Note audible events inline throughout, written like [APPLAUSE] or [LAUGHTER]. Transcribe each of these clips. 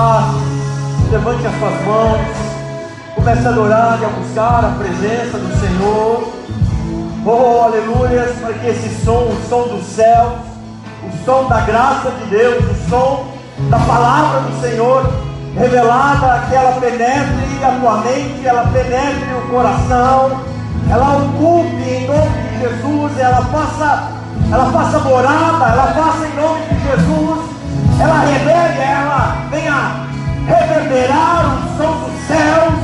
Ah, levante as suas mãos, comece a adorar e a buscar a presença do Senhor. Oh, aleluia, para que esse som, o som do céu, o som da graça de Deus, o som da palavra do Senhor revelada, que ela penetre a tua mente, ela penetre o coração, ela ocupe em nome de Jesus, ela faça, ela faça morada, ela faça em nome de Jesus, ela revele, ela venha reverberar o som dos céus,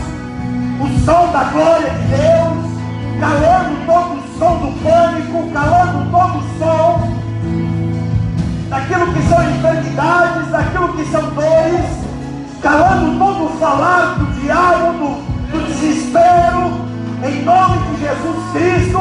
o som da glória de Deus, calando todo o som do pânico, calando todo o som daquilo que são enfermidades, daquilo que são dores, calando todo o falar do diabo, do, do desespero, em nome de Jesus Cristo,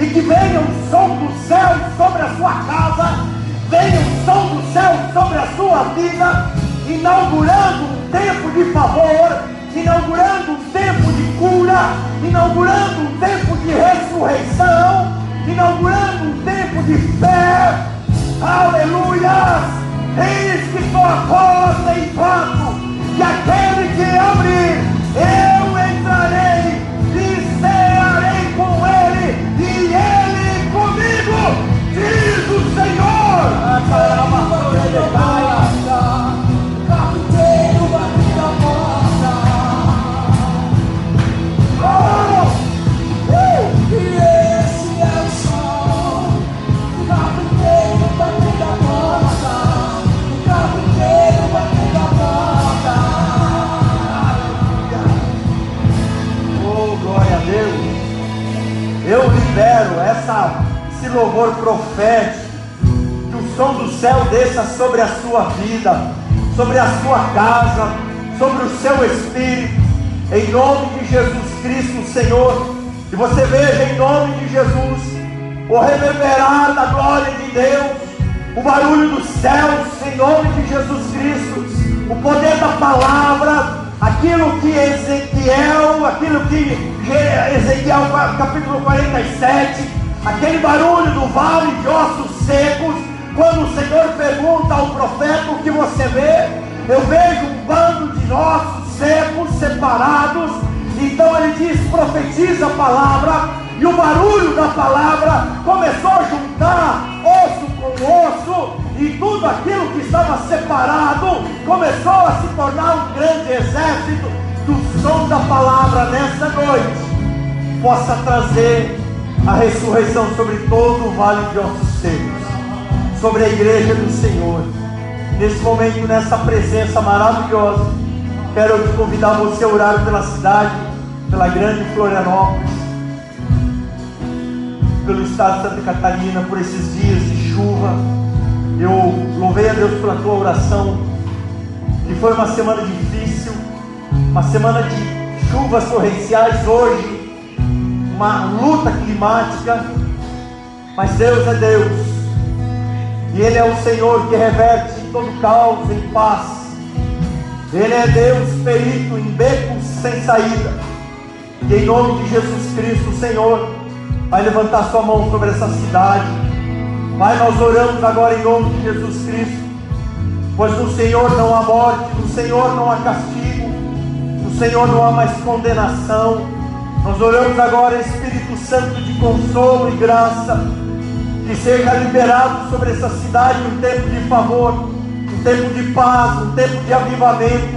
e que venha o som do céu sobre a sua casa, venha o som do céu sobre a sua vida, inaugurando um tempo de favor, inaugurando um tempo de cura, inaugurando um tempo de ressurreição, inaugurando um tempo de fé. Aleluia! Eis que estou a porta e bato, e aquele que abrir, eu Eu libero essa, esse louvor profético. Som do céu desça sobre a sua vida, sobre a sua casa, sobre o seu espírito. Em nome de Jesus Cristo, Senhor. E você veja em nome de Jesus o reverberar da glória de Deus, o barulho dos céus, em nome de Jesus Cristo, o poder da palavra, aquilo que Ezequiel, aquilo que Ezequiel capítulo 47, aquele barulho do vale de ossos secos, quando o Senhor pergunta ao profeta o que você vê, eu vejo um bando de ossos secos separados, então ele diz: profetiza a palavra, e o barulho da palavra começou a juntar osso com osso, e tudo aquilo que estava separado começou a se tornar um grande exército do som da palavra nessa noite. Possa trazer a ressurreição sobre todo o vale de ossos sobre a igreja do Senhor. Nesse momento, nessa presença maravilhosa, quero te convidar você a orar pela cidade, pela grande Florianópolis pelo estado de Santa Catarina, por esses dias de chuva. Eu louvei a Deus pela tua oração, que foi uma semana difícil, uma semana de chuvas torrenciais hoje, uma luta climática, mas Deus é Deus, e Ele é o Senhor que reverte todo caos em paz. Ele é Deus perito em becos sem saída. E em nome de Jesus Cristo, Senhor, vai levantar sua mão sobre essa cidade. Pai, nós oramos agora em nome de Jesus Cristo, pois no Senhor não há morte, no Senhor não há castigo, no Senhor não há mais condenação. Nós oramos agora, Espírito Santo de consolo e graça, que seja liberado sobre essa cidade um tempo de favor, um tempo de paz, um tempo de avivamento,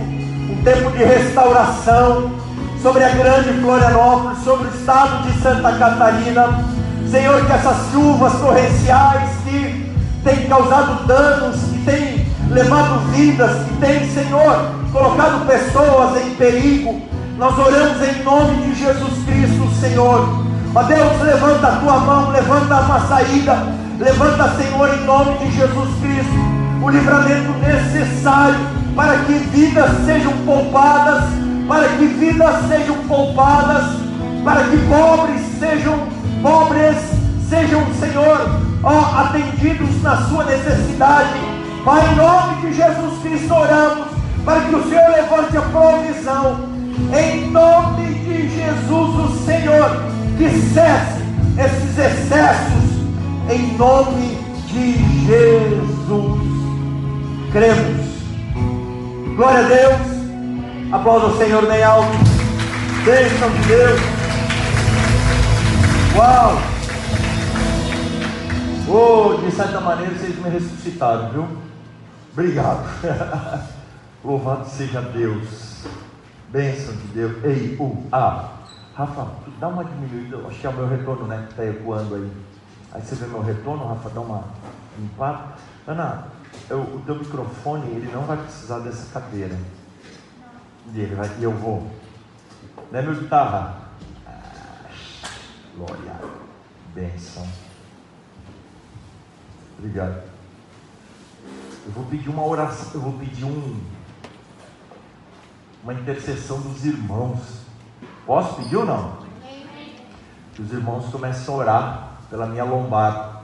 um tempo de restauração sobre a grande Florianópolis, sobre o estado de Santa Catarina. Senhor, que essas chuvas torrenciais que têm causado danos, que têm levado vidas, que têm, Senhor, colocado pessoas em perigo, nós oramos em nome de Jesus Cristo, Senhor. Ó Deus, levanta a tua mão, levanta uma saída, levanta, Senhor, em nome de Jesus Cristo, o livramento necessário para que vidas sejam poupadas para que vidas sejam poupadas, para que pobres sejam pobres, sejam, Senhor, ó, atendidos na sua necessidade. Pai, em nome de Jesus Cristo oramos, para que o Senhor levante a provisão. Em nome de Jesus, o Senhor, que cesse esses excessos, em nome de Jesus. Cremos Glória a Deus. Aplauda o Senhor bem alto. Bênção de Deus. Uau! Oh, de certa maneira vocês me ressuscitaram, viu? Obrigado. [LAUGHS] Louvado seja Deus. Bênção de Deus. Ei, uh, ah. Rafa, dá uma diminuída. Acho que é o meu retorno, né? Que está ecoando aí. Aí você vê meu retorno, Rafa, dá uma limpada. Ana, eu, o teu microfone, ele não vai precisar dessa cadeira. E ele vai, e eu vou. Né, meu guitarra? Ah, glória. Bênção. Obrigado. Eu vou pedir uma oração, eu vou pedir um, uma intercessão dos irmãos. Posso pedir ou não? Que os irmãos comecem a orar pela minha lombar.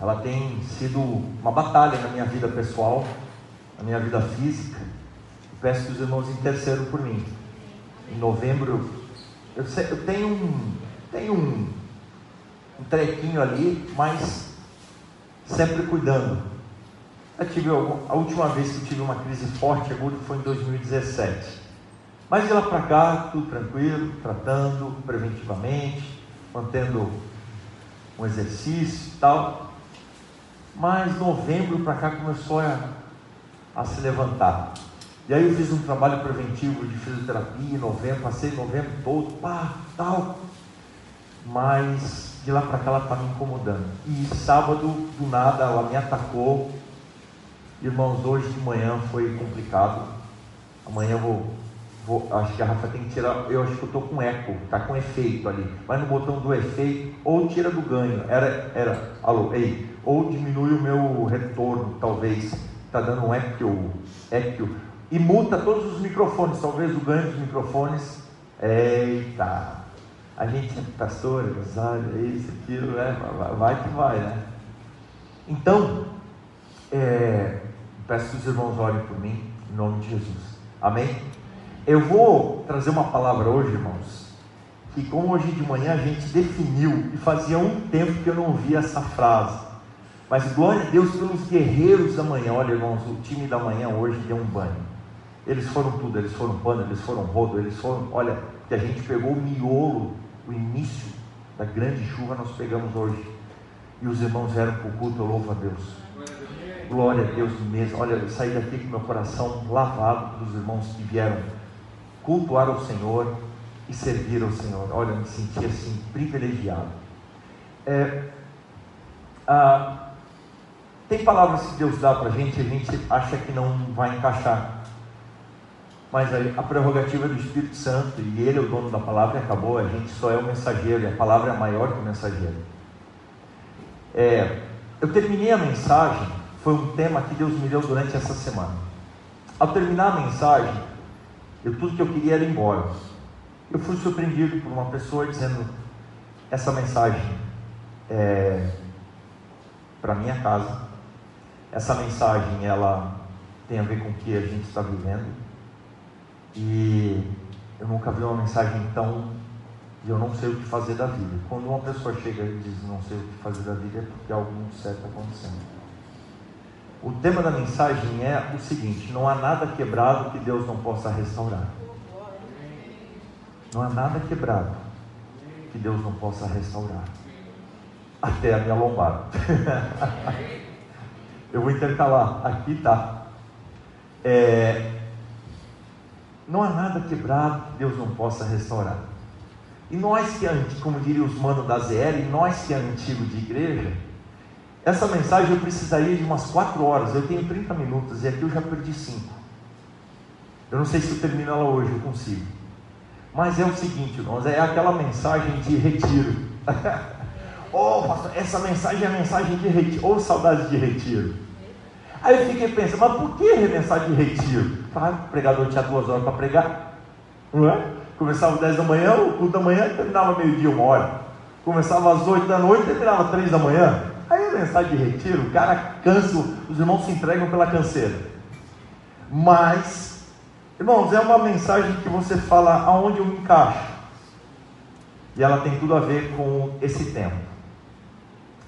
Ela tem sido uma batalha na minha vida pessoal, na minha vida física. Eu peço que os irmãos intercedam por mim. Em novembro, eu, sei, eu tenho um, tenho um, um trequinho ali, mas sempre cuidando. Eu tive a última vez que eu tive uma crise forte foi em 2017. Mas de lá para cá, tudo tranquilo, tratando preventivamente, mantendo um exercício e tal. Mas novembro para cá começou a, a se levantar. E aí eu fiz um trabalho preventivo de fisioterapia em novembro, passei novembro todo, pá, tal. Mas de lá para cá ela está me incomodando. E sábado, do nada, ela me atacou. Irmãos, hoje de manhã foi complicado. Amanhã eu vou Vou, acho que a Rafa tem que tirar. Eu acho que eu estou com eco, está com efeito ali. Vai no botão do efeito, ou tira do ganho. Era, era, alô, ei, ou diminui o meu retorno, talvez. Está dando um eco, eco. E muta todos os microfones, talvez o ganho dos microfones. Eita! A gente é pastor, é isso, aquilo, né? Vai que vai, né? Então, é, peço que os irmãos orem por mim, em nome de Jesus. Amém? Eu vou trazer uma palavra hoje, irmãos, que como hoje de manhã a gente definiu, e fazia um tempo que eu não via essa frase, mas glória a Deus pelos guerreiros da manhã. Olha, irmãos, o time da manhã hoje deu um banho. Eles foram tudo, eles foram pano, eles foram rodo, eles foram. Olha, que a gente pegou o miolo, o início da grande chuva, nós pegamos hoje. E os irmãos vieram para o culto, eu louvo a Deus. Glória a Deus mesmo. Olha, eu saí daqui com meu coração lavado dos irmãos que vieram cultuar ao Senhor e servir ao Senhor. Olha, me senti assim privilegiado. É, ah, tem palavras que Deus dá para a gente, a gente acha que não vai encaixar. Mas a, a prerrogativa do Espírito Santo, e Ele é o dono da palavra, e acabou, a gente só é o mensageiro, e a palavra é maior que o mensageiro. É, eu terminei a mensagem, foi um tema que Deus me deu durante essa semana. Ao terminar a mensagem, eu, tudo que eu queria era ir embora. Eu fui surpreendido por uma pessoa dizendo: essa mensagem é para minha casa. Essa mensagem ela tem a ver com o que a gente está vivendo. E eu nunca vi uma mensagem tão de eu não sei o que fazer da vida. Quando uma pessoa chega e diz não sei o que fazer da vida é porque algo muito certo está acontecendo. O tema da mensagem é o seguinte: não há nada quebrado que Deus não possa restaurar. Não há nada quebrado que Deus não possa restaurar. Até a minha lombada. [LAUGHS] Eu vou intercalar. Aqui tá. É, não há nada quebrado que Deus não possa restaurar. E nós que, como diria os manos da ZL, nós que é antigo de igreja, essa mensagem eu precisaria de umas 4 horas. Eu tenho 30 minutos e aqui eu já perdi 5. Eu não sei se eu termino ela hoje, eu consigo. Mas é o seguinte, irmãos, é aquela mensagem de retiro. [LAUGHS] oh, pastor, essa mensagem é mensagem de retiro. Ou oh, saudade de retiro. Aí eu fiquei pensando, mas por que mensagem de retiro? Ah, o pregador tinha duas horas para pregar. Não é? Começava às 10 da manhã, o culto da manhã terminava meio-dia, uma hora. Começava às 8 da noite, terminava às 3 da manhã. Aí a mensagem de retiro, o cara cansa, os irmãos se entregam pela canseira. Mas, irmãos, é uma mensagem que você fala aonde eu me encaixo. E ela tem tudo a ver com esse tempo.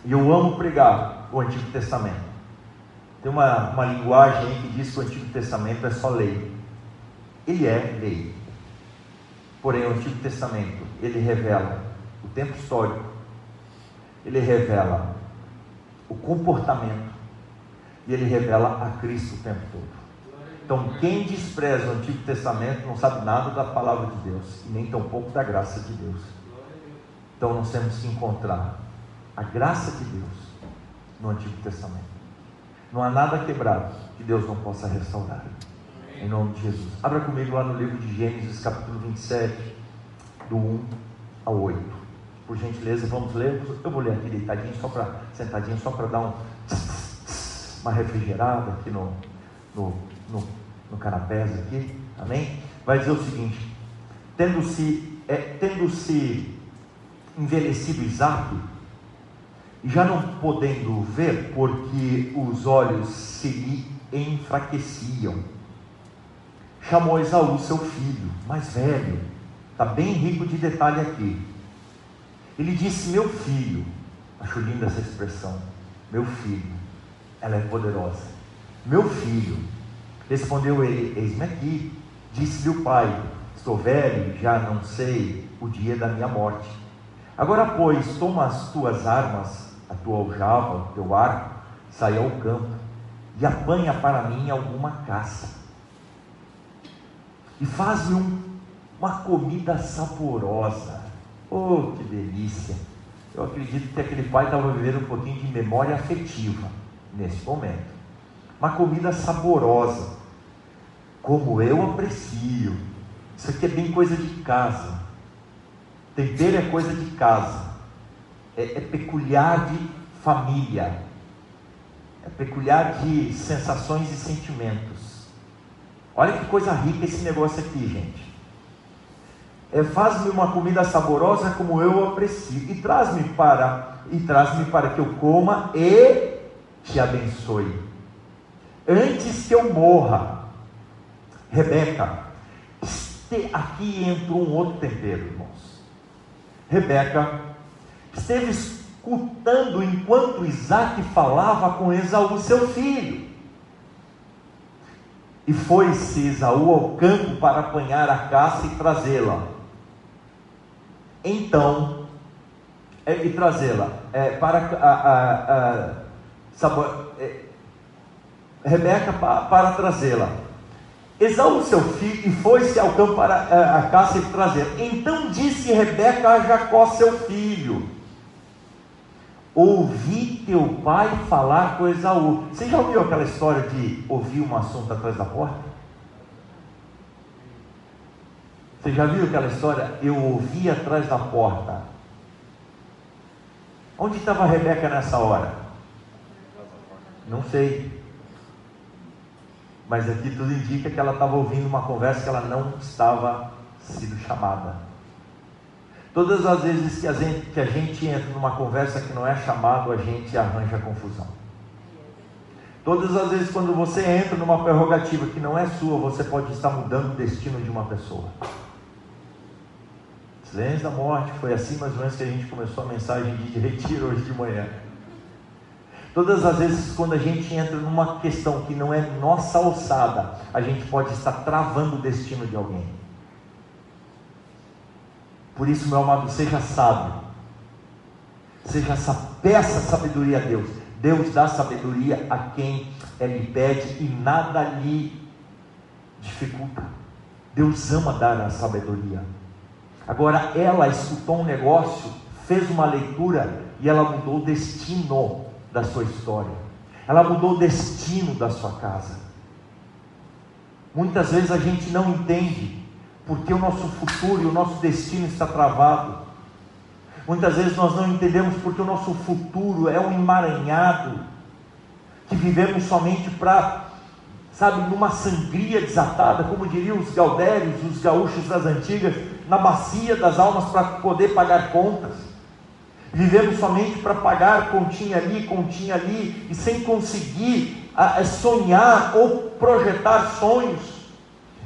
E eu amo pregar o Antigo Testamento. Tem uma, uma linguagem que diz que o Antigo Testamento é só lei. Ele é lei. Porém, o Antigo Testamento, ele revela o tempo histórico, ele revela o comportamento e ele revela a Cristo o tempo todo. Então, quem despreza o Antigo Testamento não sabe nada da palavra de Deus e nem tampouco da graça de Deus. Então, nós temos que encontrar a graça de Deus no Antigo Testamento. Não há nada quebrado que Deus não possa restaurar. Em nome de Jesus. Abra comigo lá no livro de Gênesis, capítulo 27, do 1 ao 8. Por gentileza, vamos ler. Eu vou ler aqui deitadinho, só para sentadinho, só para dar um, uma refrigerada aqui no, no, no, no canapés aqui. Amém? Vai dizer o seguinte: tendo-se é, tendo-se envelhecido Isaac, já não podendo ver, porque os olhos se lhe enfraqueciam, chamou Esaú, seu filho, mais velho, está bem rico de detalhe aqui. Ele disse: Meu filho, acho linda essa expressão, meu filho, ela é poderosa. Meu filho, respondeu ele: Eis-me aqui. Disse-lhe o pai: Estou velho, já não sei o dia da minha morte. Agora, pois, toma as tuas armas, a tua aljava, o teu arco, sai ao campo e apanha para mim alguma caça. E faz-me um, uma comida saborosa. Oh, que delícia! Eu acredito que aquele pai estava vivendo um pouquinho de memória afetiva nesse momento. Uma comida saborosa, como eu aprecio. Isso aqui é bem coisa de casa. Tempero é coisa de casa. É, é peculiar de família. É peculiar de sensações e sentimentos. Olha que coisa rica esse negócio aqui, gente. É, faz-me uma comida saborosa como eu aprecio e traz-me para e traz-me para que eu coma e te abençoe. Antes que eu morra, Rebeca, aqui entra um outro tempero, irmãos. Rebeca esteve escutando enquanto Isaac falava com Esaú, seu filho. E foi-se Esaú ao campo para apanhar a caça e trazê-la. Então, é, e trazê-la é, para a, a, a é, Rebeca para, para trazê-la. Esaú, seu filho, e foi-se ao campo para a, a caça e trazer. Então disse Rebeca a Jacó, seu filho: Ouvi teu pai falar com Esaú. Você já ouviu aquela história de ouvir um assunto atrás da porta? Você já viu aquela história? Eu ouvi atrás da porta. Onde estava a Rebeca nessa hora? Não sei. Mas aqui tudo indica que ela estava ouvindo uma conversa que ela não estava sendo chamada. Todas as vezes que a, gente, que a gente entra numa conversa que não é chamado, a gente arranja confusão. Todas as vezes quando você entra numa prerrogativa que não é sua, você pode estar mudando o destino de uma pessoa. Silêncio da morte, foi assim mais ou menos que a gente começou a mensagem de [LAUGHS] retiro hoje de manhã. Todas as vezes quando a gente entra numa questão que não é nossa alçada, a gente pode estar travando o destino de alguém. Por isso, meu amado, seja sábio. Seja essa peça sabedoria a Deus. Deus dá sabedoria a quem Ele pede e nada lhe dificulta. Deus ama dar a sabedoria. Agora, ela escutou um negócio, fez uma leitura e ela mudou o destino da sua história. Ela mudou o destino da sua casa. Muitas vezes a gente não entende porque o nosso futuro e o nosso destino está travado. Muitas vezes nós não entendemos porque o nosso futuro é um emaranhado que vivemos somente para, sabe, numa sangria desatada, como diriam os gaudérios, os gaúchos das antigas, na bacia das almas para poder pagar contas. Vivemos somente para pagar continha ali, continha ali, e sem conseguir sonhar ou projetar sonhos.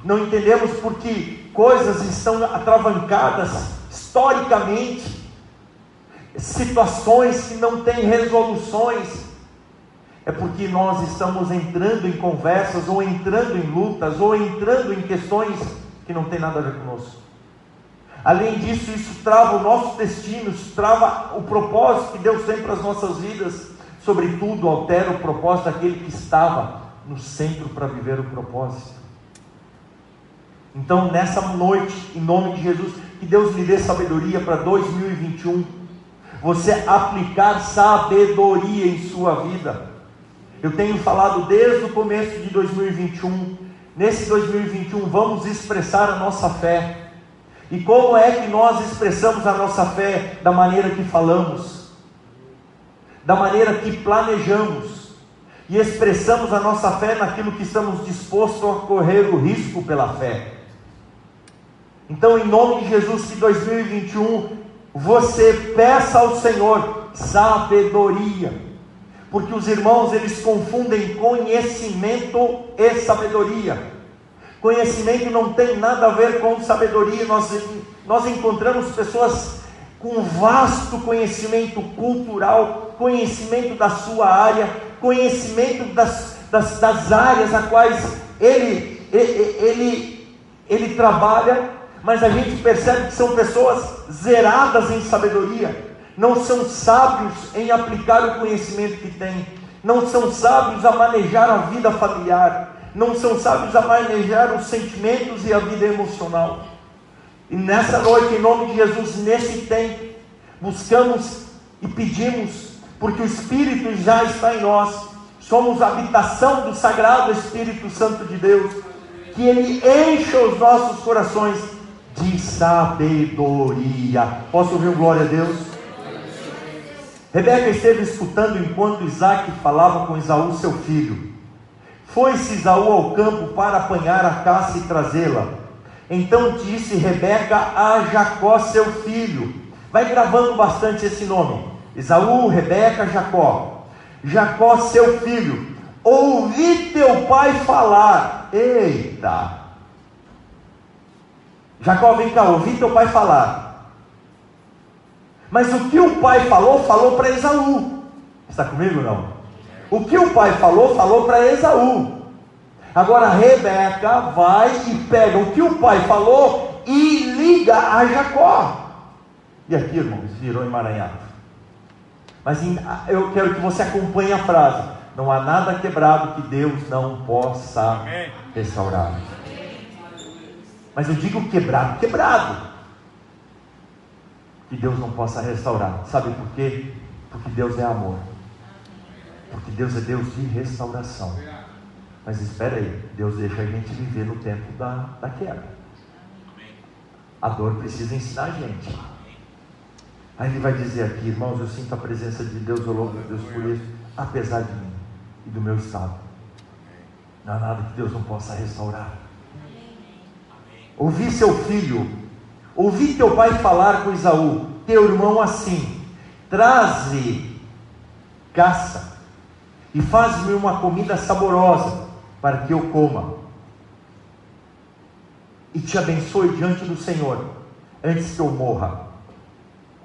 Não entendemos porque coisas estão atravancadas historicamente, situações que não têm resoluções. é porque nós estamos entrando em conversas, ou entrando em lutas, ou entrando em questões que não tem nada a ver conosco. Além disso, isso trava o nosso destino, isso trava o propósito que Deus tem para as nossas vidas. Sobretudo, altera o propósito daquele que estava no centro para viver o propósito. Então, nessa noite, em nome de Jesus, que Deus lhe dê sabedoria para 2021. Você aplicar sabedoria em sua vida. Eu tenho falado desde o começo de 2021. Nesse 2021, vamos expressar a nossa fé. E como é que nós expressamos a nossa fé? Da maneira que falamos, da maneira que planejamos, e expressamos a nossa fé naquilo que estamos dispostos a correr o risco pela fé. Então, em nome de Jesus, que 2021 você peça ao Senhor sabedoria, porque os irmãos eles confundem conhecimento e sabedoria. Conhecimento não tem nada a ver com sabedoria. Nós, nós encontramos pessoas com vasto conhecimento cultural, conhecimento da sua área, conhecimento das, das, das áreas a quais ele, ele, ele, ele trabalha, mas a gente percebe que são pessoas zeradas em sabedoria, não são sábios em aplicar o conhecimento que têm, não são sábios a manejar a vida familiar, não são sábios a manejar os sentimentos e a vida emocional. E nessa noite, em nome de Jesus, nesse tempo, buscamos e pedimos, porque o Espírito já está em nós, somos a habitação do Sagrado Espírito Santo de Deus, que Ele encha os nossos corações de sabedoria. Posso ouvir glória a Deus? Rebeca esteve escutando enquanto Isaac falava com Esaú, seu filho. Foi-se Esaú ao campo para apanhar a caça e trazê-la. Então disse Rebeca a Jacó, seu filho. Vai gravando bastante esse nome. Esaú, Rebeca, Jacó. Jacó, seu filho. Ouvi teu pai falar. Eita! Jacó, vem cá, ouvi teu pai falar. Mas o que o pai falou, falou para Esaú. Está comigo não? O que o pai falou, falou para Esaú. Agora Rebeca vai e pega o que o pai falou e liga a Jacó. E aqui, irmãos, virou emaranhado. Mas eu quero que você acompanhe a frase: Não há nada quebrado que Deus não possa restaurar. Mas eu digo quebrado, quebrado. Que Deus não possa restaurar. Sabe por quê? Porque Deus é amor. Porque Deus é Deus de restauração. Mas espera aí, Deus deixa a gente viver no tempo da, da queda. A dor precisa ensinar a gente. Aí ele vai dizer aqui, irmãos, eu sinto a presença de Deus, eu louvo a Deus por isso, apesar de mim e do meu estado. Não há nada que Deus não possa restaurar. Ouvi seu filho, ouvi teu pai falar com Isaú, teu irmão assim: traze caça e faz-me uma comida saborosa para que eu coma e te abençoe diante do Senhor antes que eu morra.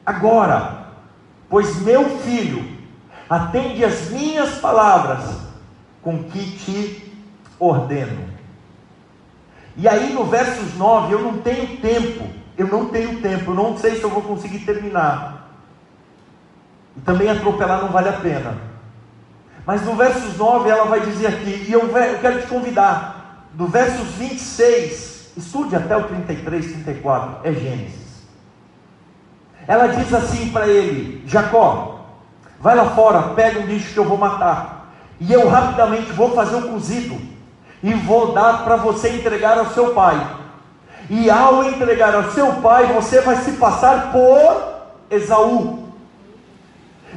Agora, pois meu filho atende as minhas palavras com que te ordeno. E aí no versos 9, eu não tenho tempo, eu não tenho tempo, eu não sei se eu vou conseguir terminar. E também atropelar não vale a pena. Mas no versos 9 ela vai dizer aqui, e eu quero te convidar, do versos 26, estude até o 33, 34, é Gênesis. Ela diz assim para ele: Jacó, vai lá fora, pega um bicho que eu vou matar, e eu rapidamente vou fazer um cozido e vou dar para você entregar ao seu pai. E ao entregar ao seu pai, você vai se passar por Esaú.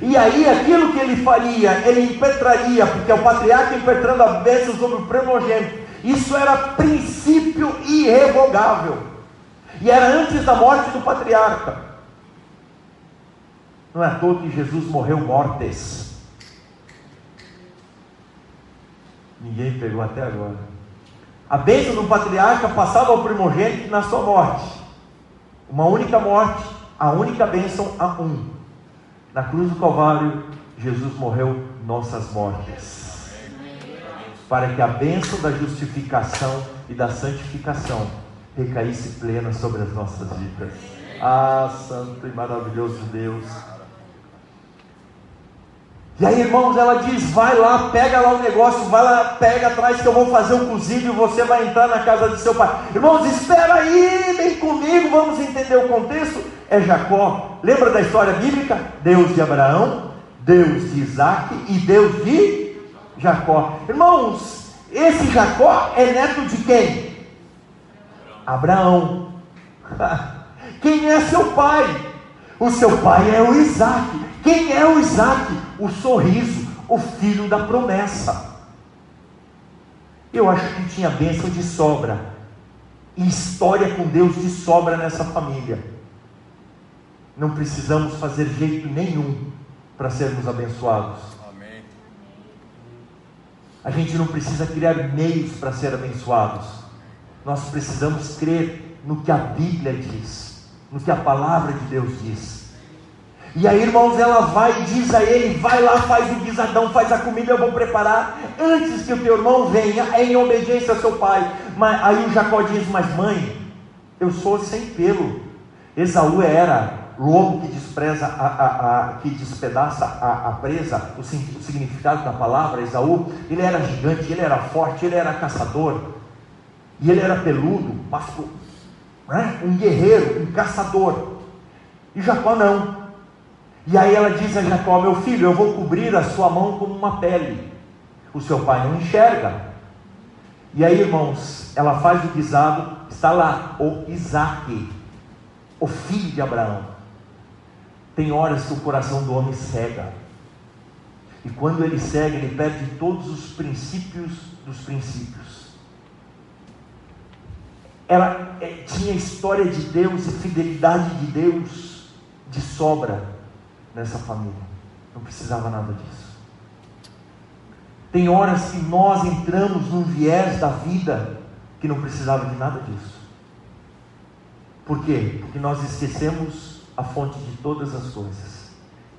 E aí aquilo que ele faria, ele impetraria, porque é o patriarca impetrando a bênção sobre o primogênito. Isso era princípio irrevogável. E era antes da morte do patriarca. Não é à toa que Jesus morreu mortes. Ninguém pegou até agora. A bênção do patriarca passava ao primogênito na sua morte. Uma única morte, a única bênção a um. Na cruz do Calvário, Jesus morreu nossas mortes, para que a bênção da justificação e da santificação recaísse plena sobre as nossas vidas. Ah, Santo e maravilhoso Deus. E aí, irmãos, ela diz: vai lá, pega lá o negócio, vai lá, pega atrás que eu vou fazer um cozido e você vai entrar na casa de seu pai. Irmãos, espera aí, vem comigo, vamos entender o contexto. É Jacó, lembra da história bíblica? Deus de Abraão, Deus de Isaac e Deus de Jacó. Irmãos, esse Jacó é neto de quem? Abraão. [LAUGHS] Quem é seu pai? O seu pai é o Isaac. Quem é o Isaac? O sorriso, o filho da promessa. Eu acho que tinha bênção de sobra. E história com Deus de sobra nessa família. Não precisamos fazer jeito nenhum para sermos abençoados. Amém. A gente não precisa criar meios para ser abençoados. Nós precisamos crer no que a Bíblia diz, no que a palavra de Deus diz. E aí, irmãos, ela vai e diz a ele: vai lá, faz o guisadão, faz a comida, eu vou preparar antes que o teu irmão venha, é em obediência ao seu pai. Mas aí o Jacó diz: Mas mãe, eu sou sem pelo. Esaú era lobo que despreza a, a, a que despedaça a, a presa, o, o significado da palavra, Esaú, ele era gigante, ele era forte, ele era caçador, e ele era peludo, mascu- né? um guerreiro, um caçador. E Jacó não. E aí ela diz a Jacó: Meu filho, eu vou cobrir a sua mão como uma pele. O seu pai não enxerga. E aí, irmãos, ela faz o guisado, está lá o Isaac, o filho de Abraão. Tem horas que o coração do homem cega. E quando ele cega, ele perde todos os princípios dos princípios. Ela eh, tinha história de Deus e fidelidade de Deus de sobra nessa família. Não precisava nada disso. Tem horas que nós entramos num viés da vida que não precisava de nada disso. Por quê? Porque nós esquecemos a fonte de todas as coisas.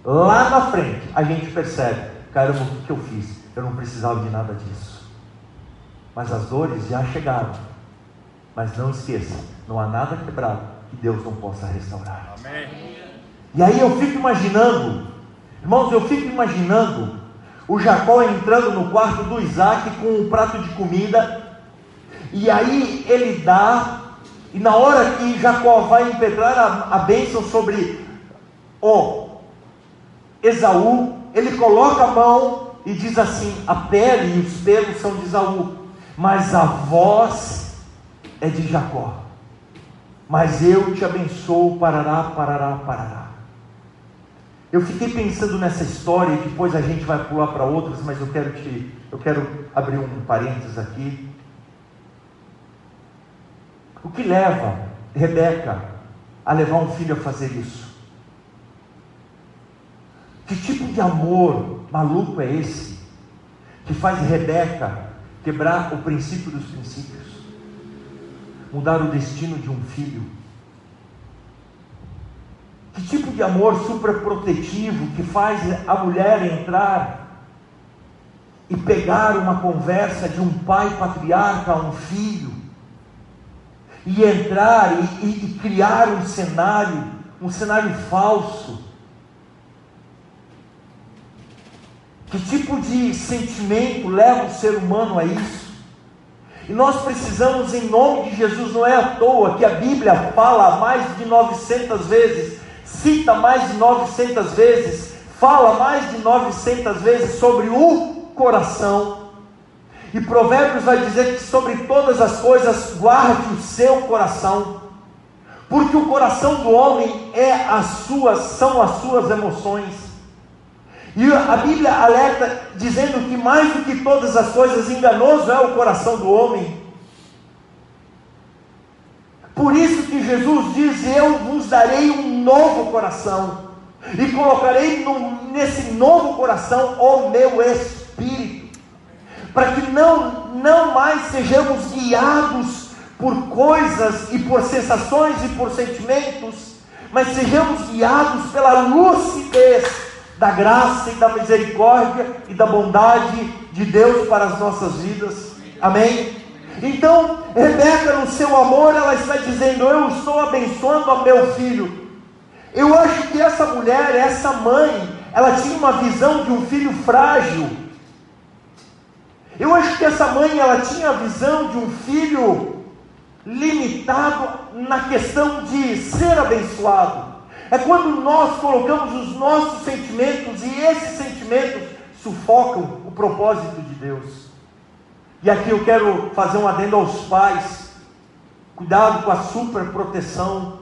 Lá na frente a gente percebe, caramba, o que eu fiz? Eu não precisava de nada disso. Mas as dores já chegaram. Mas não esqueça, não há nada quebrado que Deus não possa restaurar. Amém. E aí eu fico imaginando, irmãos, eu fico imaginando o Jacó entrando no quarto do Isaac com um prato de comida, e aí ele dá, e na hora que Jacó vai impetrar a, a bênção sobre o Esaú, ele coloca a mão e diz assim: a pele e os pelos são de Esaú, mas a voz é de Jacó. Mas eu te abençoo, parará, parará, parará. Eu fiquei pensando nessa história e depois a gente vai pular para outras, mas eu quero te, eu quero abrir um parênteses aqui. O que leva Rebeca a levar um filho a fazer isso? Que tipo de amor maluco é esse que faz Rebeca quebrar o princípio dos princípios? Mudar o destino de um filho? Que tipo de amor supraprotetivo que faz a mulher entrar e pegar uma conversa de um pai patriarca a um filho e entrar e, e- e criar um cenário, um cenário falso? Que tipo de sentimento leva o ser humano a isso? E nós precisamos, em nome de Jesus, não é à toa que a Bíblia fala mais de 900 vezes, cita mais de 900 vezes, fala mais de 900 vezes sobre o coração. E Provérbios vai dizer que sobre todas as coisas guarde o seu coração, porque o coração do homem é as suas, são as suas emoções. E a Bíblia alerta dizendo que mais do que todas as coisas, enganoso é o coração do homem. Por isso que Jesus diz: Eu vos darei um novo coração, e colocarei no- nesse novo coração o meu espírito, para que não, não mais sejamos guiados por coisas e por sensações e por sentimentos, mas sejamos guiados pela lucidez da graça e da misericórdia e da bondade de Deus para as nossas vidas. Amém? Então, Rebeca, no seu amor, ela está dizendo: Eu estou abençoando a meu filho. Eu acho que essa mulher, essa mãe, ela tinha uma visão de um filho frágil. Eu acho que essa mãe, ela tinha a visão de um filho limitado na questão de ser abençoado. É quando nós colocamos os nossos sentimentos e esses sentimentos sufocam o propósito de Deus. E aqui eu quero fazer um adendo aos pais. Cuidado com a superproteção.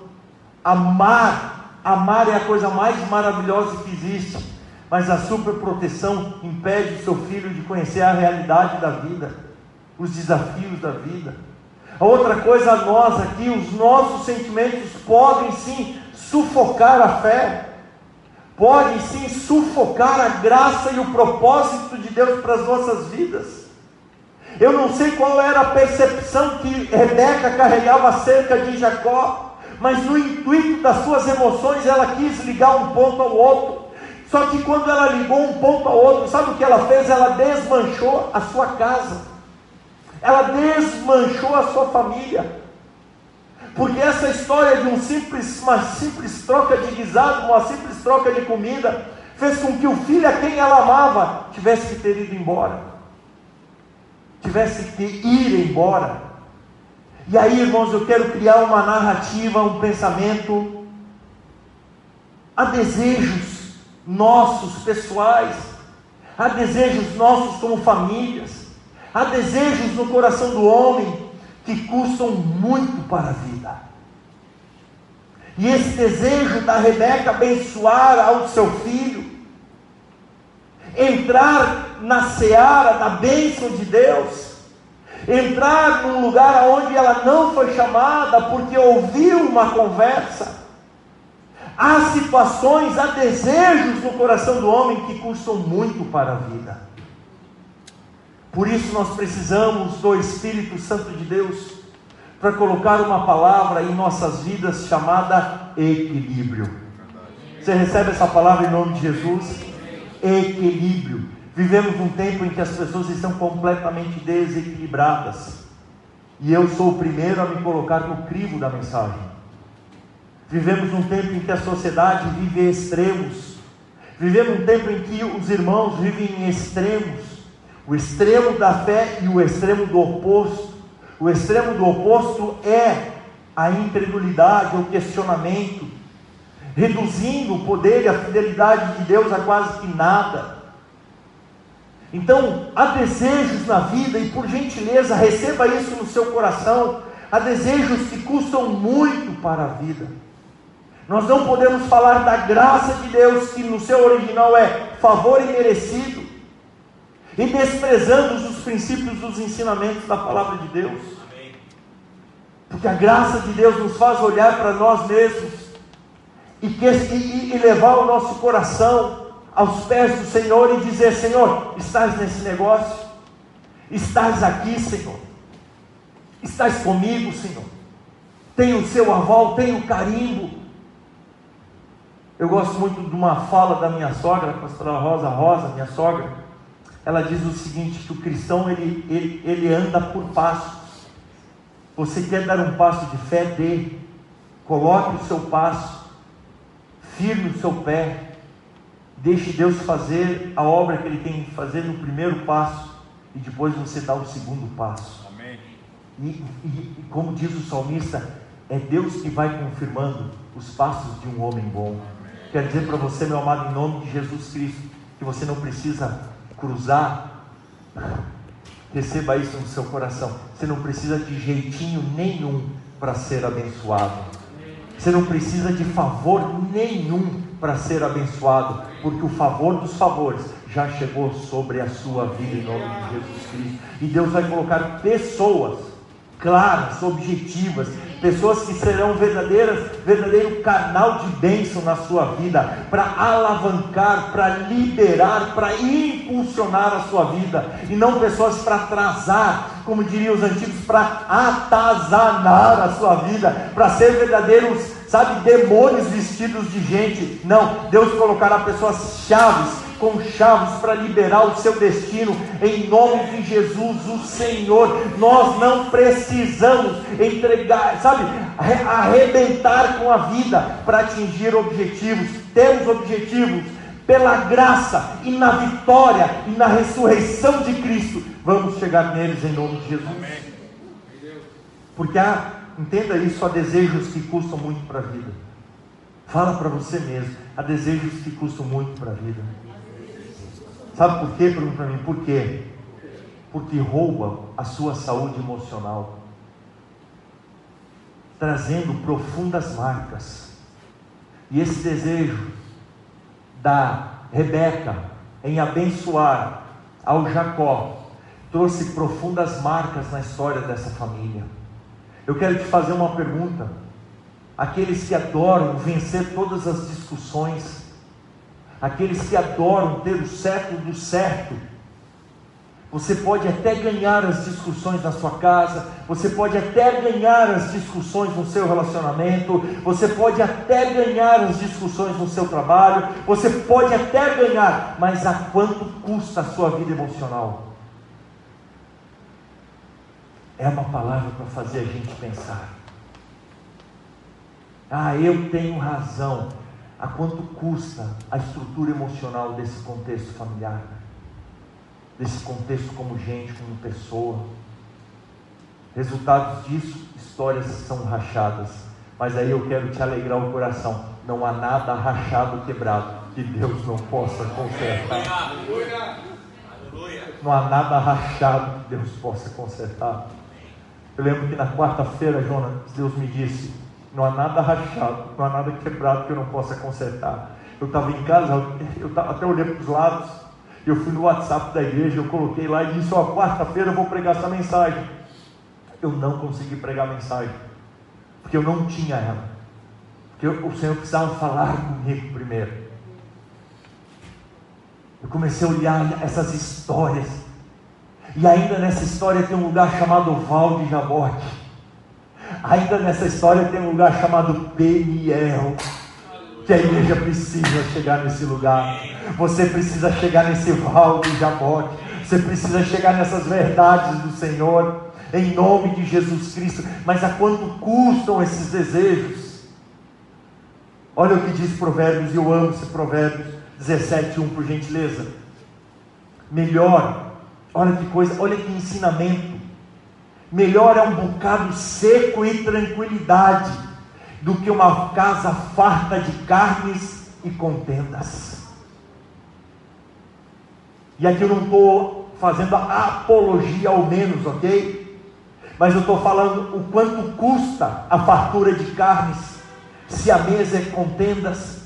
Amar, amar é a coisa mais maravilhosa que existe. Mas a superproteção impede o seu filho de conhecer a realidade da vida, os desafios da vida. A outra coisa, nós aqui, os nossos sentimentos podem sim sufocar a fé, podem sim sufocar a graça e o propósito de Deus para as nossas vidas. Eu não sei qual era a percepção que Rebeca carregava acerca de Jacó, mas no intuito das suas emoções ela quis ligar um ponto ao outro. Só que quando ela ligou um ponto ao outro, sabe o que ela fez? Ela desmanchou a sua casa, ela desmanchou a sua família. Porque essa história de um simples, uma simples troca de guisado, uma simples troca de comida, fez com que o filho a quem ela amava tivesse que ter ido embora tivesse que ir embora. E aí, irmãos, eu quero criar uma narrativa, um pensamento. Há desejos nossos pessoais, há desejos nossos como famílias, há desejos no coração do homem que custam muito para a vida. E esse desejo da Rebeca abençoar ao seu filho, entrar na seara da bênção de Deus, entrar num lugar onde ela não foi chamada porque ouviu uma conversa. Há situações, há desejos no coração do homem que custam muito para a vida. Por isso nós precisamos do Espírito Santo de Deus para colocar uma palavra em nossas vidas chamada equilíbrio. Você recebe essa palavra em nome de Jesus? equilíbrio. Vivemos um tempo em que as pessoas estão completamente desequilibradas. E eu sou o primeiro a me colocar no crivo da mensagem. Vivemos um tempo em que a sociedade vive extremos. Vivemos um tempo em que os irmãos vivem em extremos. O extremo da fé e o extremo do oposto. O extremo do oposto é a incredulidade, o questionamento, reduzindo o poder e a fidelidade de Deus a quase que nada. Então, há desejos na vida, e por gentileza, receba isso no seu coração. Há desejos que custam muito para a vida. Nós não podemos falar da graça de Deus, que no seu original é favor imerecido, e desprezando os princípios dos ensinamentos da palavra de Deus. Porque a graça de Deus nos faz olhar para nós mesmos e, que, e, e levar o nosso coração aos pés do Senhor e dizer: Senhor, estás nesse negócio, estás aqui, Senhor, estás comigo, Senhor, tem o seu aval, tem o carimbo. Eu gosto muito de uma fala da minha sogra, a pastora Rosa Rosa, minha sogra. Ela diz o seguinte: que o cristão ele, ele, ele anda por passos. Você quer dar um passo de fé, dê. Coloque o seu passo firme o seu pé, deixe Deus fazer a obra que Ele tem que fazer no primeiro passo, e depois você dá o segundo passo. Amém. E, e, e como diz o salmista, é Deus que vai confirmando os passos de um homem bom. Quero dizer para você, meu amado, em nome de Jesus Cristo, que você não precisa cruzar. Receba isso no seu coração. Você não precisa de jeitinho nenhum para ser abençoado. Você não precisa de favor nenhum para ser abençoado, porque o favor dos favores já chegou sobre a sua vida em nome de Jesus Cristo. E Deus vai colocar pessoas claras, objetivas, pessoas que serão verdadeiras, verdadeiro canal de bênção na sua vida, para alavancar, para liberar, para impulsionar a sua vida, e não pessoas para atrasar, como diriam os antigos, para atazanar a sua vida, para ser verdadeiros, sabe, demônios vestidos de gente. Não, Deus colocará pessoas chaves com chaves para liberar o seu destino, em nome de Jesus, o Senhor. Nós não precisamos entregar, sabe, arrebentar com a vida para atingir objetivos. Temos objetivos pela graça e na vitória e na ressurreição de Cristo. Vamos chegar neles em nome de Jesus. Porque há, entenda isso, há desejos que custam muito para a vida. Fala para você mesmo, há desejos que custam muito para a vida. Sabe por quê? Pergunta para mim, por quê? Porque rouba a sua saúde emocional, trazendo profundas marcas. E esse desejo da Rebeca em abençoar ao Jacó trouxe profundas marcas na história dessa família. Eu quero te fazer uma pergunta. Aqueles que adoram vencer todas as discussões, aqueles que adoram ter o certo do certo. Você pode até ganhar as discussões na sua casa, você pode até ganhar as discussões no seu relacionamento, você pode até ganhar as discussões no seu trabalho, você pode até ganhar, mas a quanto custa a sua vida emocional? É uma palavra para fazer a gente pensar. Ah, eu tenho razão a quanto custa a estrutura emocional desse contexto familiar, desse contexto como gente, como pessoa. Resultados disso, histórias são rachadas. Mas aí eu quero te alegrar o coração. Não há nada rachado, quebrado, que Deus não possa consertar. Não há nada rachado que Deus possa consertar. Eu lembro que na quarta-feira, Jonas, Deus me disse: não há nada rachado, não há nada quebrado que eu não possa consertar. Eu estava em casa, eu tava, até olhei para os lados, eu fui no WhatsApp da igreja, eu coloquei lá e disse: Ó, quarta-feira eu vou pregar essa mensagem. Eu não consegui pregar a mensagem, porque eu não tinha ela. Porque eu, o Senhor precisava falar comigo primeiro. Eu comecei a olhar essas histórias, e ainda nessa história tem um lugar chamado Val de Jabote. Ainda nessa história tem um lugar chamado Peniel. Que a igreja precisa chegar nesse lugar. Você precisa chegar nesse val de Jabote. Você precisa chegar nessas verdades do Senhor. Em nome de Jesus Cristo. Mas a quanto custam esses desejos? Olha o que diz Provérbios, e eu amo esse Provérbios 17, 1, por gentileza. Melhor, olha que coisa, olha que ensinamento Melhor é um bocado seco e tranquilidade do que uma casa farta de carnes e contendas. E aqui eu não estou fazendo apologia ao menos, ok? Mas eu estou falando o quanto custa a fartura de carnes, se a mesa é contendas,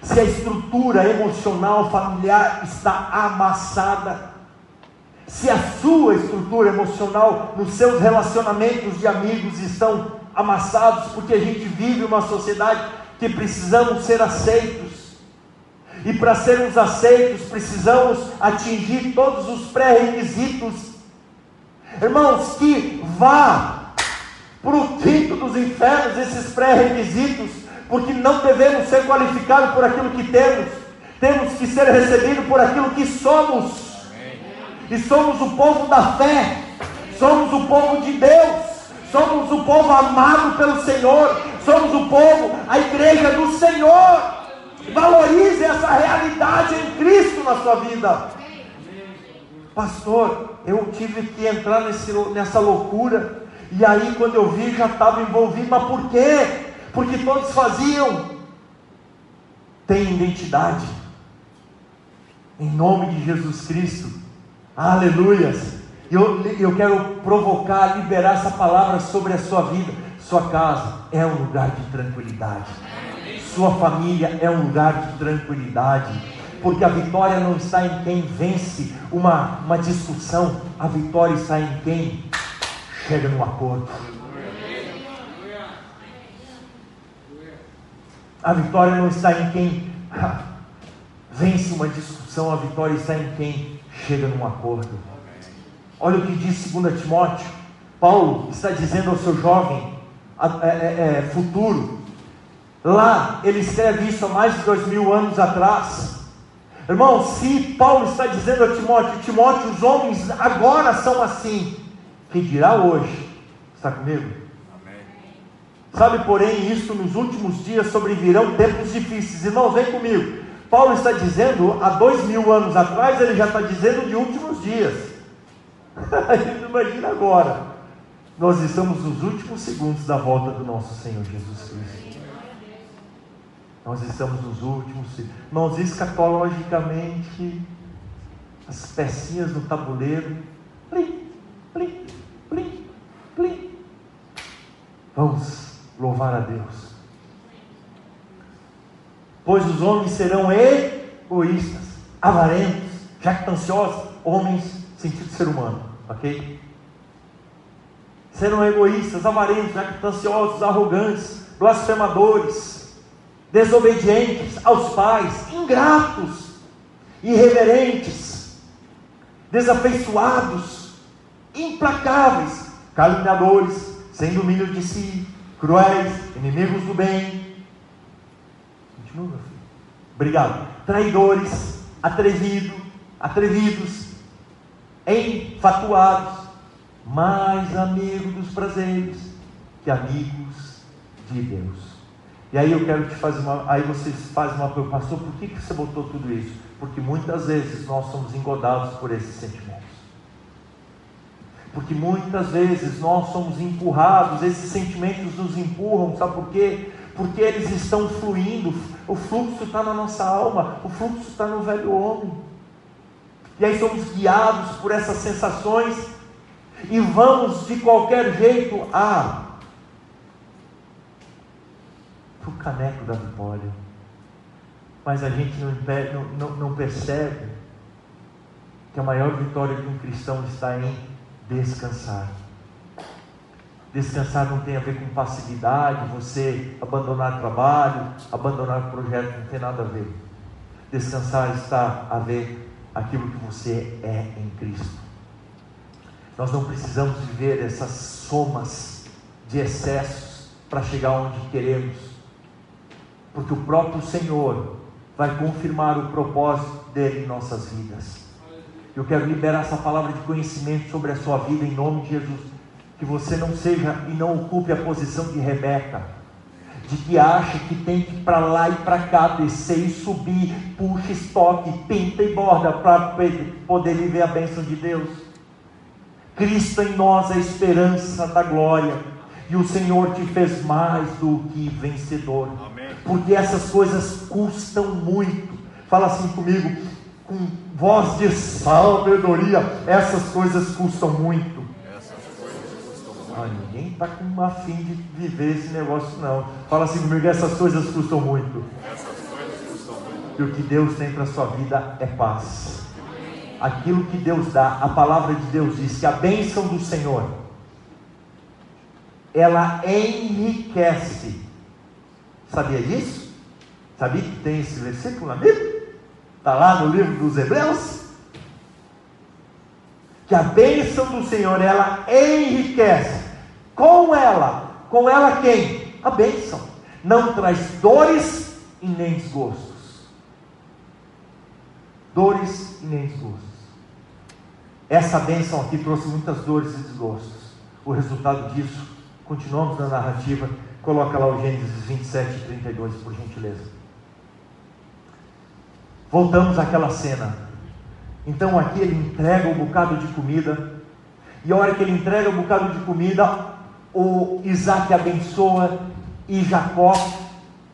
se a estrutura emocional familiar está amassada se a sua estrutura emocional nos seus relacionamentos de amigos estão amassados, porque a gente vive uma sociedade que precisamos ser aceitos. E para sermos aceitos, precisamos atingir todos os pré-requisitos. Irmãos, que vá para o quinto dos infernos esses pré-requisitos, porque não devemos ser qualificados por aquilo que temos, temos que ser recebidos por aquilo que somos e somos o povo da fé, somos o povo de Deus, somos o povo amado pelo Senhor, somos o povo, a igreja do Senhor. Valorize essa realidade em Cristo na sua vida. Pastor, eu tive que entrar nesse, nessa loucura, e aí quando eu vi já estava envolvido, mas por quê? Porque todos faziam. Tem identidade. Em nome de Jesus Cristo. Aleluias. Eu, eu quero provocar, liberar essa palavra sobre a sua vida. Sua casa é um lugar de tranquilidade. Sua família é um lugar de tranquilidade. Porque a vitória não está em quem vence uma, uma discussão, a vitória está em quem chega num acordo. A vitória não está em quem vence uma discussão, a vitória está em quem chega num acordo. Olha o que diz 2 Timóteo. Paulo está dizendo ao seu jovem é, é, é, futuro. Lá ele escreve isso há mais de dois mil anos atrás. Irmão, se Paulo está dizendo a Timóteo, Timóteo, os homens agora são assim, que dirá hoje? Está comigo? Amém. Sabe, porém, isso nos últimos dias sobrevirão tempos difíceis. Irmão, vem comigo. Paulo está dizendo, há dois mil anos atrás, ele já está dizendo de últimos dias. [LAUGHS] Imagina agora. Nós estamos nos últimos segundos da volta do nosso Senhor Jesus Cristo. Nós estamos nos últimos segundos. Irmãos, escatologicamente, as pecinhas no tabuleiro, plim, plim, plim, plim. Vamos louvar a Deus. Pois os homens serão egoístas, avarentos, jactanciosos, homens sentido ser humano, ok? Serão egoístas, avarentos, jactanciosos, arrogantes, blasfemadores, desobedientes aos pais, ingratos, irreverentes, desafeiçoados, implacáveis, caluniadores, sem domínio de si, cruéis, inimigos do bem. Continua, meu filho. Obrigado. Traidores, atrevido, atrevidos, enfatuados, mais amigos dos prazeres que amigos de Deus. E aí eu quero te fazer uma. Aí vocês fazem uma pergunta, pastor, por que você botou tudo isso? Porque muitas vezes nós somos engodados por esses sentimentos. Porque muitas vezes nós somos empurrados, esses sentimentos nos empurram, sabe por quê? Porque eles estão fluindo, o fluxo está na nossa alma, o fluxo está no velho homem. E aí somos guiados por essas sensações e vamos de qualquer jeito a o caneco da vitória. Mas a gente não, não, não percebe que a maior vitória de um cristão está em descansar. Descansar não tem a ver com passividade, você abandonar trabalho, abandonar projeto, não tem nada a ver. Descansar está a ver aquilo que você é em Cristo. Nós não precisamos viver essas somas de excessos para chegar onde queremos, porque o próprio Senhor vai confirmar o propósito dele em nossas vidas. Eu quero liberar essa palavra de conhecimento sobre a sua vida em nome de Jesus. Que você não seja e não ocupe a posição de Rebeca de que acha que tem que ir para lá e para cá, descer e subir, puxa, estoque, pinta e borda para poder viver a bênção de Deus. Cristo em nós é a esperança da glória, e o Senhor te fez mais do que vencedor, Amém. porque essas coisas custam muito. Fala assim comigo, com voz de sabedoria: essas coisas custam muito. Ah, ninguém está com afim de viver esse negócio, não. Fala assim comigo: essas coisas custam muito. E o que Deus tem para a sua vida é paz. Aquilo que Deus dá, a palavra de Deus diz que a bênção do Senhor, ela enriquece. Sabia disso? Sabia que tem esse versículo na Bíblia? Está lá no livro dos Hebreus? Que a bênção do Senhor ela enriquece. Com ela, com ela quem? A bênção. Não traz dores e nem desgostos. Dores e nem desgostos. Essa bênção aqui trouxe muitas dores e desgostos. O resultado disso, continuamos na narrativa, coloca lá o Gênesis 27 e 32, por gentileza. Voltamos àquela cena então aqui ele entrega um bocado de comida, e a hora que ele entrega um bocado de comida, o Isaac abençoa e Jacó,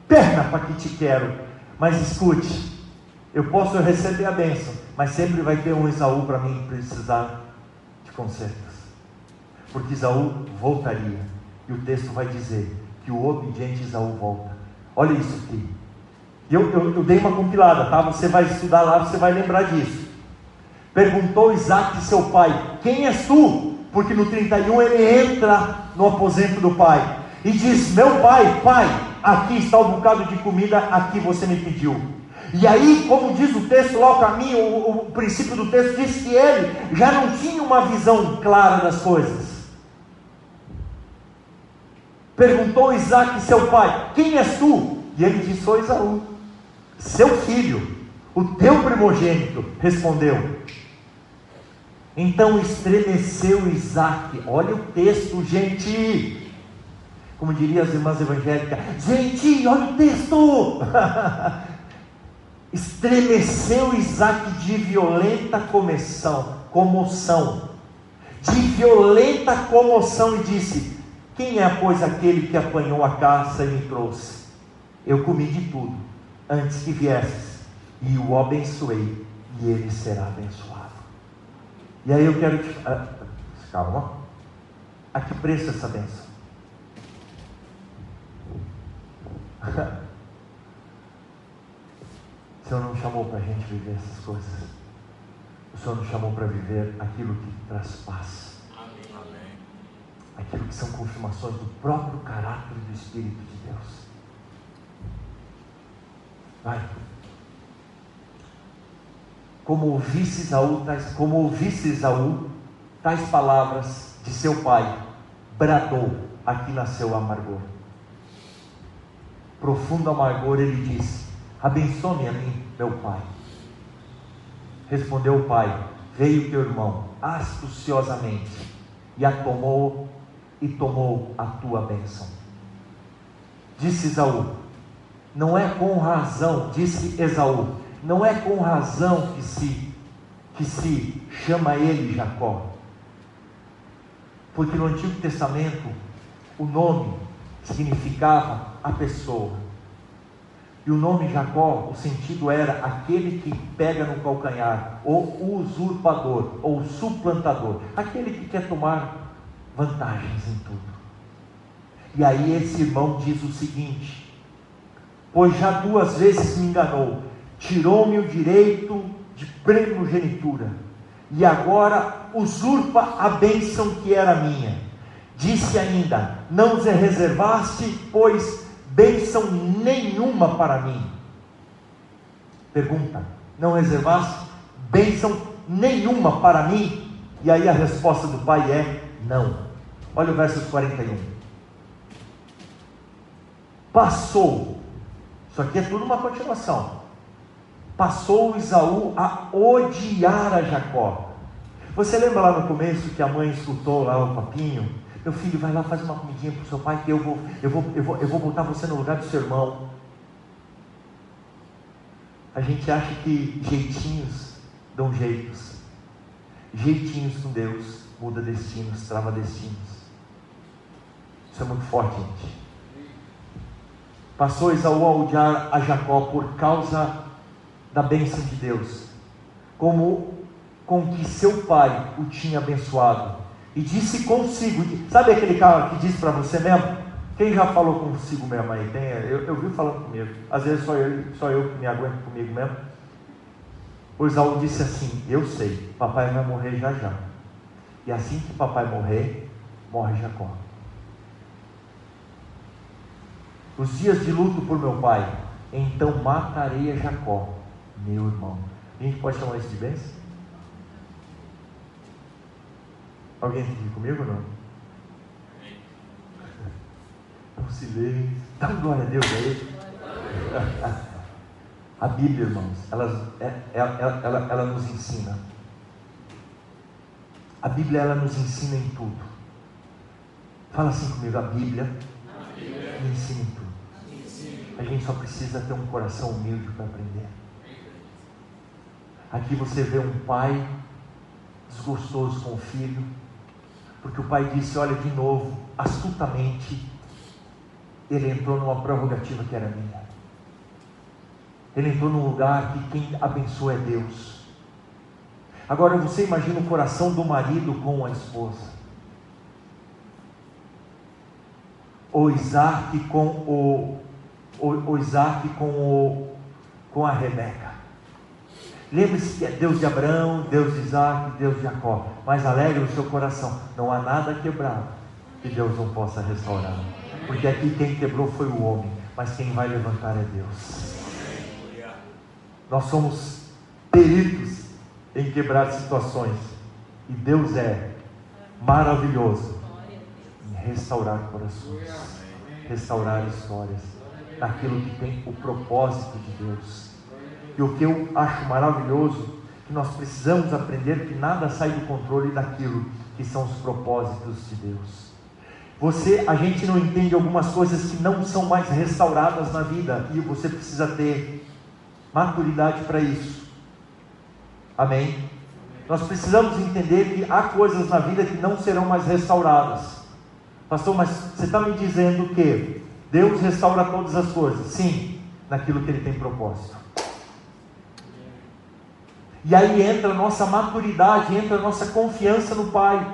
perna para que te quero. Mas escute, eu posso receber a bênção, mas sempre vai ter um Isaú para mim precisar de consertos. Porque Isaú voltaria. E o texto vai dizer que o obediente Isaú volta. Olha isso aqui. Eu, eu, eu dei uma compilada, tá? Você vai estudar lá, você vai lembrar disso. Perguntou Isaac seu pai: Quem és tu? Porque no 31 ele entra no aposento do pai e diz: Meu pai, pai, aqui está o bocado de comida, aqui você me pediu. E aí, como diz o texto lá, o caminho, o, o princípio do texto diz que ele já não tinha uma visão clara das coisas. Perguntou Isaac, seu pai: Quem és tu? E ele disse: Sou Esaú, seu filho, o teu primogênito. Respondeu. Então estremeceu Isaac. Olha o texto, gente. Como diriam as irmãs evangélicas: Gente, olha o texto. [LAUGHS] estremeceu Isaac de violenta comoção, comoção, de violenta comoção e disse: Quem é, pois, aquele que apanhou a caça e me trouxe? Eu comi de tudo antes que viesses, e o abençoei, e ele será abençoado. E aí eu quero te. Ah, calma. A que preço essa benção? [LAUGHS] O Senhor não chamou para a gente viver essas coisas. O Senhor nos chamou para viver aquilo que traz paz. Aquilo que são confirmações do próprio caráter do Espírito de Deus. Vai. Como ouvisse Isaú, tais, como ouvisse Isaú, tais palavras de seu pai, bradou, aqui nasceu amargor. Profundo amargor, ele disse: Abençoe-me a mim, meu pai. Respondeu o pai: Veio teu irmão astuciosamente e a tomou e tomou a tua bênção. Disse Esaú: Não é com razão, disse Esaú, não é com razão que se que se chama ele Jacó. Porque no Antigo Testamento o nome significava a pessoa. E o nome Jacó, o sentido era aquele que pega no calcanhar, ou usurpador, ou suplantador, aquele que quer tomar vantagens em tudo. E aí esse irmão diz o seguinte: Pois já duas vezes me enganou, tirou-me o direito de primogenitura, e agora usurpa a bênção que era minha. Disse ainda: Não se reservaste, pois bênção nenhuma para mim. Pergunta: Não reservaste bênção nenhuma para mim? E aí a resposta do pai é: Não. Olha o verso 41. Passou, isso aqui é tudo uma continuação. Passou Isaú a odiar a Jacó. Você lembra lá no começo que a mãe escutou lá o papinho? Meu filho, vai lá, faz uma comidinha para o seu pai, que eu vou, eu, vou, eu, vou, eu vou botar você no lugar do seu irmão. A gente acha que jeitinhos dão jeitos. Jeitinhos com Deus muda destinos, trava destinos. Isso é muito forte, gente. Passou Esaú a odiar a Jacó por causa da bênção de Deus, como com que seu pai o tinha abençoado e disse consigo. Sabe aquele cara que diz para você mesmo? Quem já falou consigo mesmo aí? Tem, eu, eu vi falando comigo. Às vezes só eu, só eu que me aguento comigo mesmo. O Isaú disse assim: Eu sei, papai vai morrer já já. E assim que papai morrer, morre Jacó. Os dias de luto por meu pai, então matarei a Jacó, meu irmão. A gente pode chamar isso de bênção? Alguém aqui comigo ou não? Um silêncio. Dá glória a Deus aí. [LAUGHS] A Bíblia, irmãos, ela, é, ela, ela, ela nos ensina. A Bíblia ela nos ensina em tudo. Fala assim comigo, a Bíblia, a Bíblia. me ensina em tudo. A gente só precisa ter um coração humilde para aprender. Aqui você vê um pai desgostoso com o filho, porque o pai disse: Olha, de novo, astutamente, ele entrou numa prerrogativa que era minha. Ele entrou num lugar que quem abençoa é Deus. Agora você imagina o coração do marido com a esposa. O Isaac com o, o, o Isaac com, o, com a Rebeca. Lembre-se que é Deus de Abraão, Deus de Isaac, Deus de Jacó. Mas alegre o seu coração. Não há nada quebrado que Deus não possa restaurar. Porque aqui quem quebrou foi o homem. mas quem vai levantar é Deus. Nós somos peritos em quebrar situações, e Deus é maravilhoso em restaurar corações, restaurar histórias, naquilo que tem o propósito de Deus. E o que eu acho maravilhoso, que nós precisamos aprender que nada sai do controle daquilo que são os propósitos de Deus. Você, a gente não entende algumas coisas que não são mais restauradas na vida e você precisa ter maturidade para isso. Amém? Nós precisamos entender que há coisas na vida que não serão mais restauradas. Pastor, mas você está me dizendo que Deus restaura todas as coisas? Sim, naquilo que Ele tem propósito. E aí entra a nossa maturidade, entra a nossa confiança no Pai,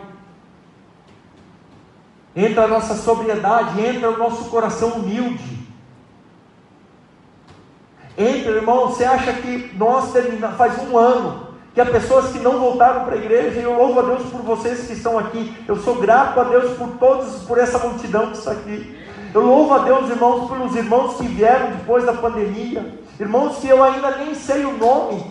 entra a nossa sobriedade, entra o nosso coração humilde. Entra, irmão, você acha que nós terminamos, faz um ano, que há pessoas que não voltaram para a igreja, e eu louvo a Deus por vocês que estão aqui, eu sou grato a Deus por todos, por essa multidão que está aqui. Eu louvo a Deus, irmãos, pelos irmãos que vieram depois da pandemia, irmãos que eu ainda nem sei o nome,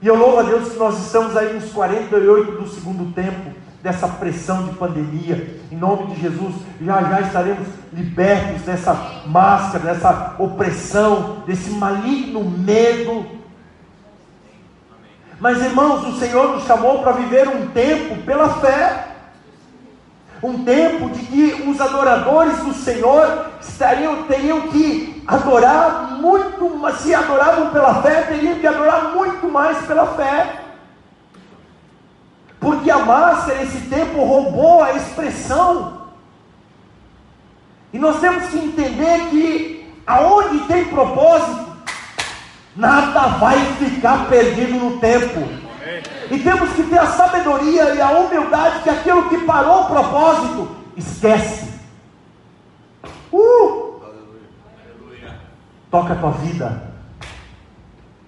e eu louvo a Deus que nós estamos aí nos 48 do segundo tempo dessa pressão de pandemia. Em nome de Jesus, já já estaremos libertos dessa máscara, dessa opressão, desse maligno medo. Mas irmãos, o Senhor nos chamou para viver um tempo pela fé. Um tempo de que os adoradores do Senhor estariam, teriam que adorar muito, se adoravam pela fé, teriam que adorar muito mais pela fé. Porque a máscara, esse tempo, roubou a expressão. E nós temos que entender que aonde tem propósito, nada vai ficar perdido no tempo. E temos que ter a sabedoria e a humildade que aquilo que parou o propósito, esquece. Uh! Toca a tua vida,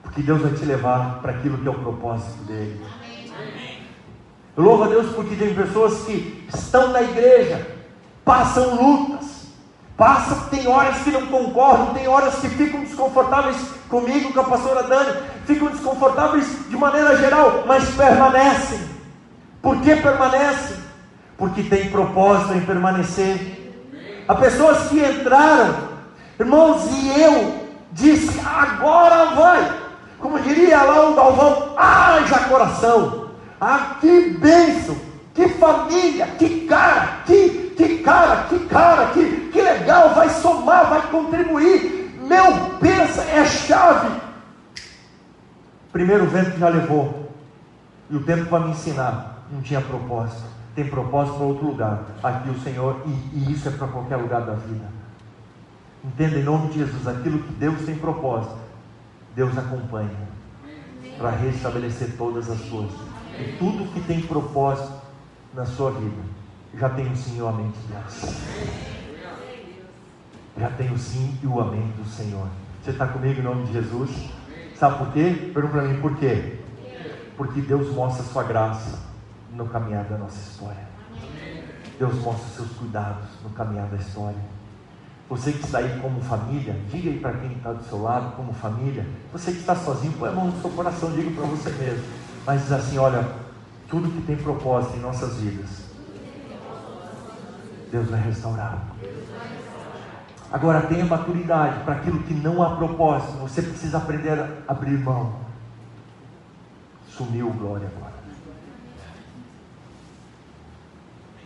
porque Deus vai te levar para aquilo que é o propósito dele. Eu louvo a Deus porque tem pessoas que estão na igreja, passam lutas, passam, tem horas que não concordam, tem horas que ficam desconfortáveis comigo, com a pastora Dani, ficam desconfortáveis de maneira geral, mas permanecem. Por que permanecem? Porque tem propósito em permanecer. Há pessoas que entraram, irmãos, e eu disse, agora vai. Como diria lá o Galvão, haja coração. Ah, que bênção, que família, que cara, que, que cara, que cara, que, que legal, vai somar, vai contribuir. Meu, pensa, é chave. Primeiro vento já levou, e o tempo para me ensinar não tinha propósito. Tem propósito para outro lugar. Aqui o Senhor, e, e isso é para qualquer lugar da vida. Entenda em nome de Jesus, aquilo que Deus tem propósito, Deus acompanha para restabelecer todas as coisas. E tudo que tem propósito na sua vida, já tem o sim e o amém de Deus. Já tem o sim e o amém do Senhor. Você está comigo em nome de Jesus? Sabe por quê? Pergunta para mim por quê? Porque Deus mostra a sua graça no caminhar da nossa história. Deus mostra os seus cuidados no caminhar da história. Você que está aí como família, diga aí para quem está do seu lado, como família. Você que está sozinho, põe a mão no seu coração, diga para você mesmo. Mas diz assim: olha, tudo que tem propósito em nossas vidas, Deus vai restaurar. Agora tenha maturidade para aquilo que não há propósito. Você precisa aprender a abrir mão. Sumiu glória agora.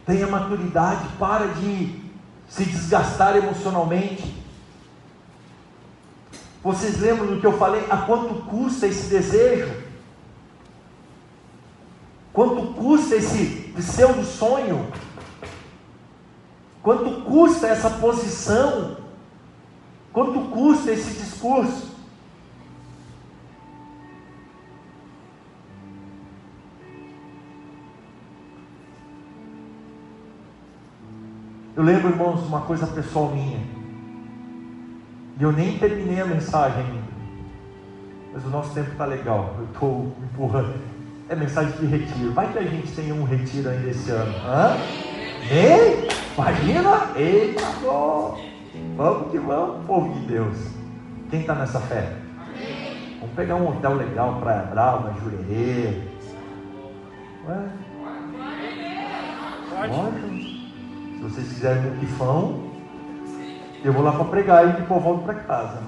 Tenha maturidade, para de se desgastar emocionalmente. Vocês lembram do que eu falei? A quanto custa esse desejo? Quanto custa esse pseudo sonho? Quanto custa essa posição? Quanto custa esse discurso? Eu lembro, irmãos, uma coisa pessoal minha. E eu nem terminei a mensagem ainda. Mas o nosso tempo está legal. Eu estou empurrando. É mensagem de retiro. Vai que a gente tenha um retiro ainda esse ano. Hã? Ei? Imagina? Eita, Vamos que vamos, povo de Deus. Quem está nessa fé? Vamos pegar um hotel legal, Praia Brava, Jurerê. Ué? Pode. Se vocês quiserem um pifão, eu vou lá para pregar e depois volto para casa.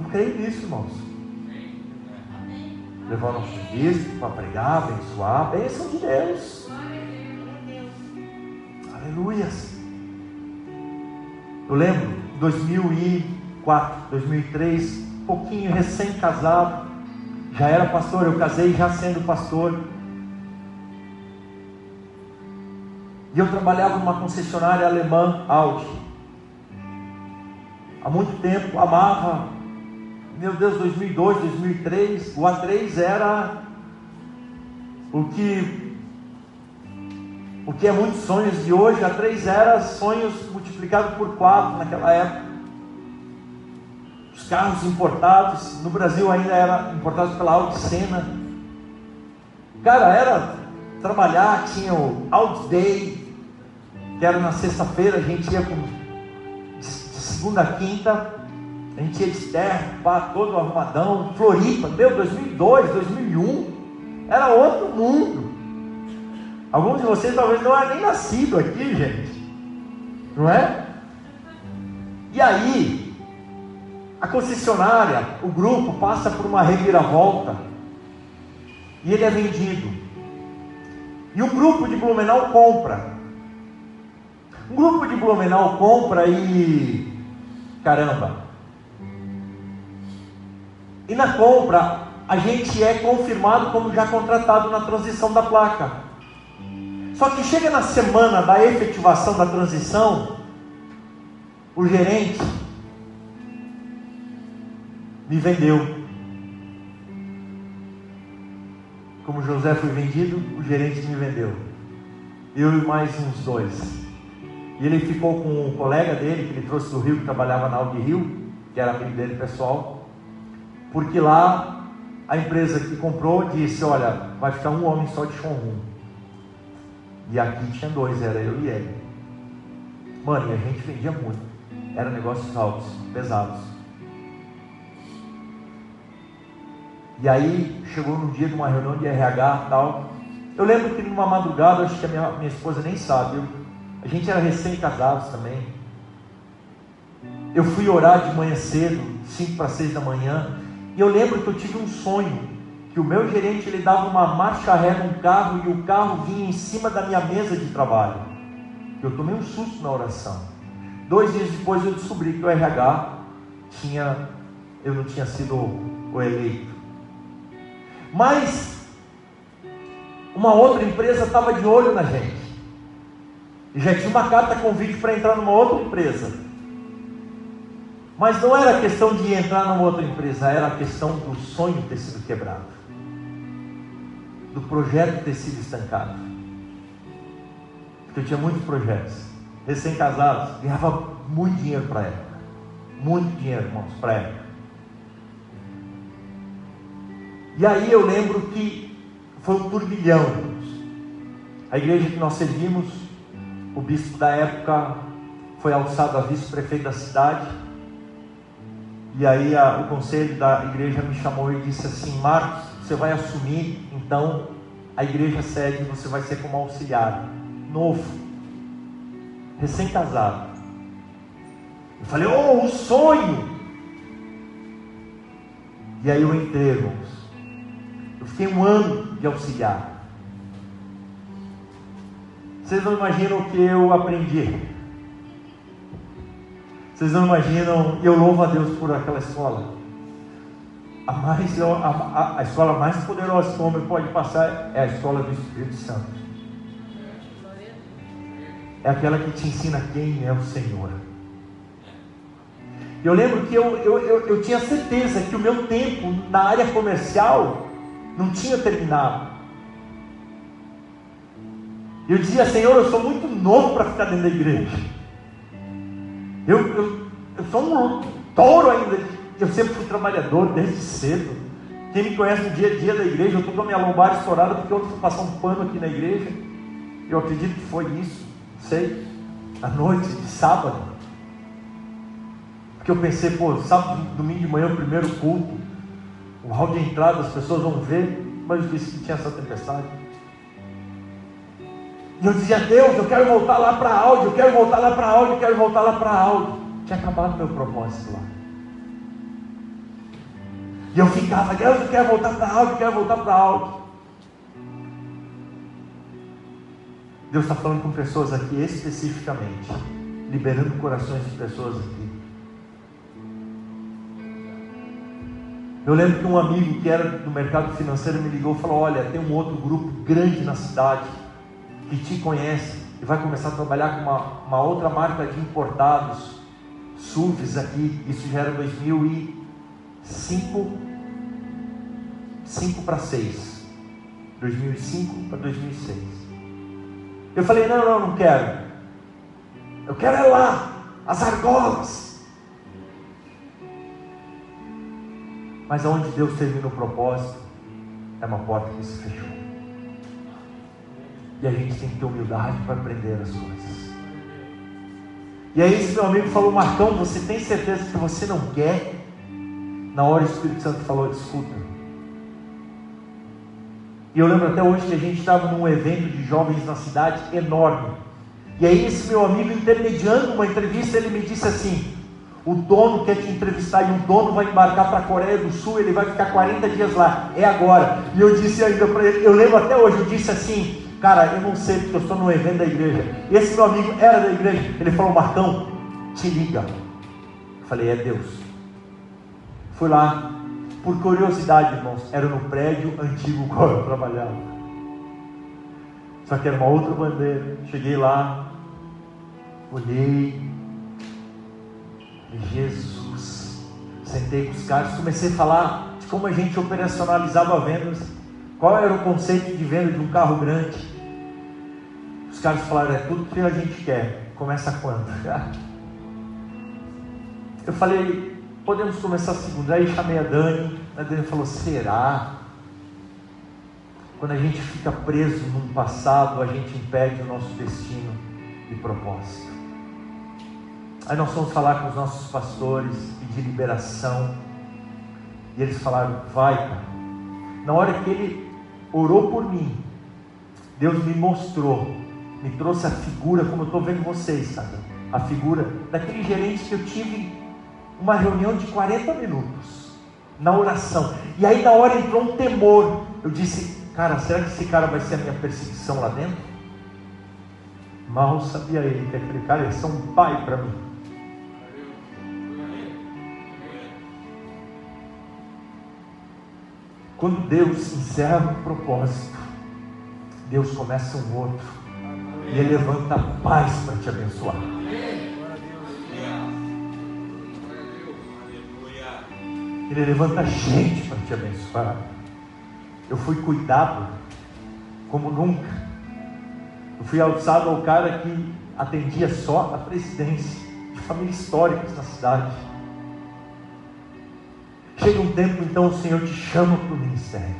Não creio nisso, irmãos. Levar o nosso bispo para pregar, abençoar. Bênção de Deus. Aleluias. Eu lembro, 2004, 2003, pouquinho recém-casado, já era pastor, eu casei já sendo pastor. E eu trabalhava numa concessionária alemã, Audi. Há muito tempo, amava. Meu Deus, 2002, 2003, o A3 era o que o que é muitos sonhos de hoje, A3 era sonhos multiplicado por quatro naquela época. Os carros importados, no Brasil ainda era importados pela Audi Sena. Cara, era trabalhar, tinha o Audi Day, que era na sexta-feira, a gente ia com, de segunda a quinta, a gente ia de terra, pá, todo arrumadão, Floripa, meu, 2002, 2001, era outro mundo. Alguns de vocês talvez não eram nem nascido aqui, gente, não é? E aí, a concessionária, o grupo passa por uma reviravolta e ele é vendido. E um grupo de Blumenau compra. Um grupo de Blumenau compra e caramba. E na compra a gente é confirmado como já contratado na transição da placa. Só que chega na semana da efetivação da transição, o gerente me vendeu. Como José foi vendido, o gerente me vendeu. Eu e mais uns dois. E ele ficou com um colega dele, que ele trouxe do Rio, que trabalhava na Audi Rio, que era amigo dele pessoal. Porque lá a empresa que comprou disse: Olha, vai ficar um homem só de showroom. E aqui tinha dois, era eu e ele. Mano, e a gente vendia muito. Era negócios altos, pesados. E aí chegou no dia de uma reunião de RH tal. Eu lembro que numa madrugada, acho que a minha, minha esposa nem sabe, eu, a gente era recém-casados também. Eu fui orar de manhã cedo, 5 para 6 da manhã, e eu lembro que eu tive um sonho, que o meu gerente ele dava uma marcha ré num carro e o carro vinha em cima da minha mesa de trabalho. Eu tomei um susto na oração. Dois dias depois eu descobri que o RH tinha, eu não tinha sido o eleito. Mas uma outra empresa estava de olho na gente. E já tinha uma carta convite para entrar numa outra empresa. Mas não era questão de entrar numa outra empresa, era a questão do sonho ter sido quebrado, do projeto ter sido estancado. Porque eu tinha muitos projetos, recém-casados, ganhava muito dinheiro para a época, muito dinheiro, irmãos, para a época. E aí eu lembro que foi um turbilhão. A igreja que nós servimos, o bispo da época foi alçado a vice-prefeito da cidade. E aí a, o conselho da igreja me chamou e disse assim: Marcos, você vai assumir então a igreja sede, você vai ser como auxiliar, novo, recém-casado. Eu falei: Oh, um sonho! E aí eu entrei, irmãos. Eu fiquei um ano de auxiliar. Vocês não imaginam o que eu aprendi. Vocês não imaginam, eu louvo a Deus por aquela escola. A, mais, a, a, escola mais poderosa que o homem pode passar é a escola do Espírito Santo. É aquela que te ensina quem é o Senhor. Eu lembro que eu, eu, eu, eu tinha certeza que o meu tempo na área comercial não tinha terminado. Eu dizia, Senhor, eu sou muito novo para ficar dentro da igreja. Eu, eu, eu sou um touro ainda. Eu sempre fui trabalhador desde cedo. Quem me conhece no dia a dia da igreja, eu estou com a minha lombar estourada porque eu fui passar um pano aqui na igreja. Eu acredito que foi isso, sei, à noite de sábado. Porque eu pensei, pô, sábado, domingo de manhã, o primeiro culto, o hall de entrada, as pessoas vão ver, mas eu disse que tinha essa tempestade. E eu dizia, Deus, eu quero voltar lá para áudio, eu quero voltar lá para áudio, eu quero voltar lá para áudio. Tinha acabado meu propósito lá. E eu ficava, Deus, eu quero voltar para áudio, eu quero voltar para áudio. Deus está falando com pessoas aqui especificamente, liberando corações de pessoas aqui. Eu lembro que um amigo que era do mercado financeiro me ligou e falou: Olha, tem um outro grupo grande na cidade que te conhece e vai começar a trabalhar com uma, uma outra marca de importados, SUVs aqui. Isso já era 2005, 5 para 6. 2005 para 2006. Eu falei: Não, não, não quero. Eu quero é lá, as argolas. Mas aonde Deus termina o propósito, é uma porta que se fechou. E a gente tem que ter humildade para aprender as coisas. E aí esse meu amigo falou, Marcão, você tem certeza que você não quer? Na hora o Espírito Santo falou, escuta. E eu lembro até hoje que a gente estava num evento de jovens na cidade enorme. E aí esse meu amigo intermediando uma entrevista, ele me disse assim, o dono quer te entrevistar e o dono vai embarcar para a Coreia do Sul, ele vai ficar 40 dias lá, é agora. E eu disse ainda para ele, eu lembro até hoje, eu disse assim, cara, eu não sei porque eu estou num evento da igreja. Esse meu amigo era da igreja, ele falou, Marcão, te liga. Eu falei, é Deus. Fui lá, por curiosidade, irmãos, era no prédio antigo [LAUGHS] qual eu trabalhava. Só que era uma outra bandeira. Cheguei lá, olhei, Jesus. Sentei com os caras, comecei a falar de como a gente operacionalizava vendas, qual era o conceito de venda de um carro grande. Os caras falaram: é tudo que a gente quer. Começa quando? [LAUGHS] Eu falei: podemos começar segunda. Aí chamei a Dani. A Dani falou: será? Quando a gente fica preso num passado, a gente impede o nosso destino e propósito. Aí nós fomos falar com os nossos pastores, pedir liberação. E eles falaram: vai, cara. Na hora que ele orou por mim, Deus me mostrou, me trouxe a figura, como eu estou vendo vocês, sabe? A figura daquele gerente que eu tive uma reunião de 40 minutos na oração. E aí na hora entrou um temor. Eu disse, cara, será que esse cara vai ser a minha perseguição lá dentro? Mal sabia ele que aquele cara ia ser um pai para mim. Quando Deus encerra um propósito, Deus começa um outro. E Ele levanta paz para te abençoar. Ele levanta gente para te abençoar. Eu fui cuidado como nunca. Eu fui alçado ao cara que atendia só a presidência de famílias históricas na cidade. Chega um tempo, então o Senhor te chama para o ministério.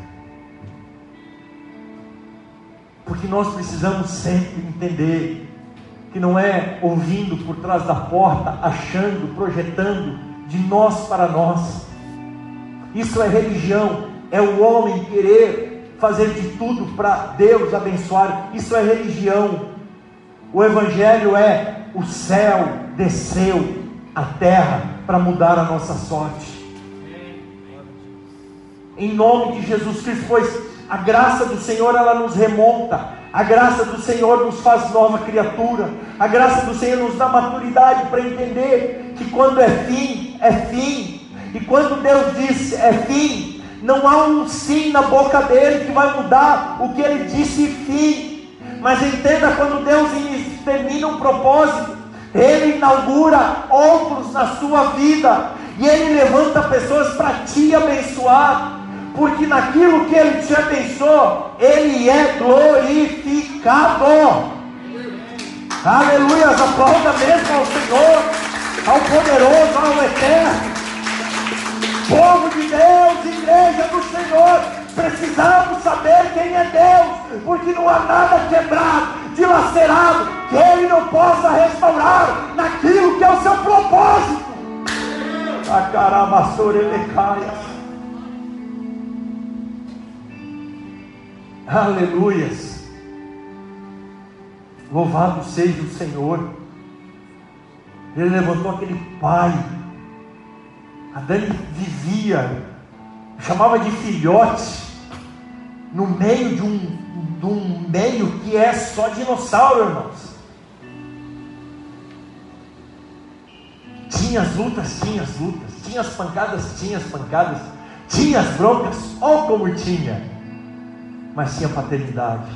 Porque nós precisamos sempre entender que não é ouvindo por trás da porta, achando, projetando de nós para nós. Isso é religião, é o homem querer fazer de tudo para Deus abençoar. Isso é religião. O Evangelho é o céu desceu à terra para mudar a nossa sorte. Em nome de Jesus Cristo, pois a graça do Senhor ela nos remonta, a graça do Senhor nos faz nova criatura, a graça do Senhor nos dá maturidade para entender que quando é fim, é fim, e quando Deus diz é fim, não há um sim na boca dele que vai mudar o que ele disse fim, mas entenda quando Deus termina um propósito, ele inaugura outros na sua vida, e ele levanta pessoas para te abençoar porque naquilo que Ele te abençoou, Ele é glorificado. Aleluia, aplauda mesmo ao Senhor, ao poderoso, ao eterno. Povo de Deus, igreja do Senhor, precisamos saber quem é Deus, porque não há nada quebrado, dilacerado, que Ele não possa restaurar naquilo que é o seu propósito. Sacarabassorelecaias. Aleluias. Louvado seja o Senhor. Ele levantou aquele pai. Adão vivia, chamava de filhote, no meio de um, de um meio que é só dinossauro, irmãos. Tinha as lutas, tinha as lutas, tinha as pancadas, tinha as pancadas, tinha as broncas, ó como tinha, mas tinha paternidade,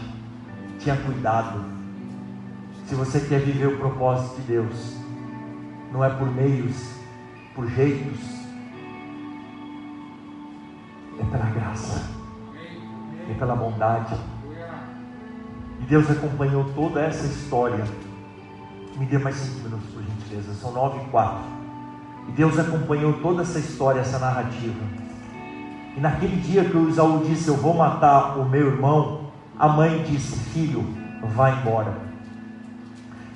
tinha cuidado. Se você quer viver o propósito de Deus, não é por meios, por jeitos, é pela graça, é pela bondade. E Deus acompanhou toda essa história. Me dê mais cinco minutos, por gentileza. São nove e quatro. E Deus acompanhou toda essa história, essa narrativa. E naquele dia que o Isaú disse: Eu vou matar o meu irmão, a mãe disse: Filho, vá embora.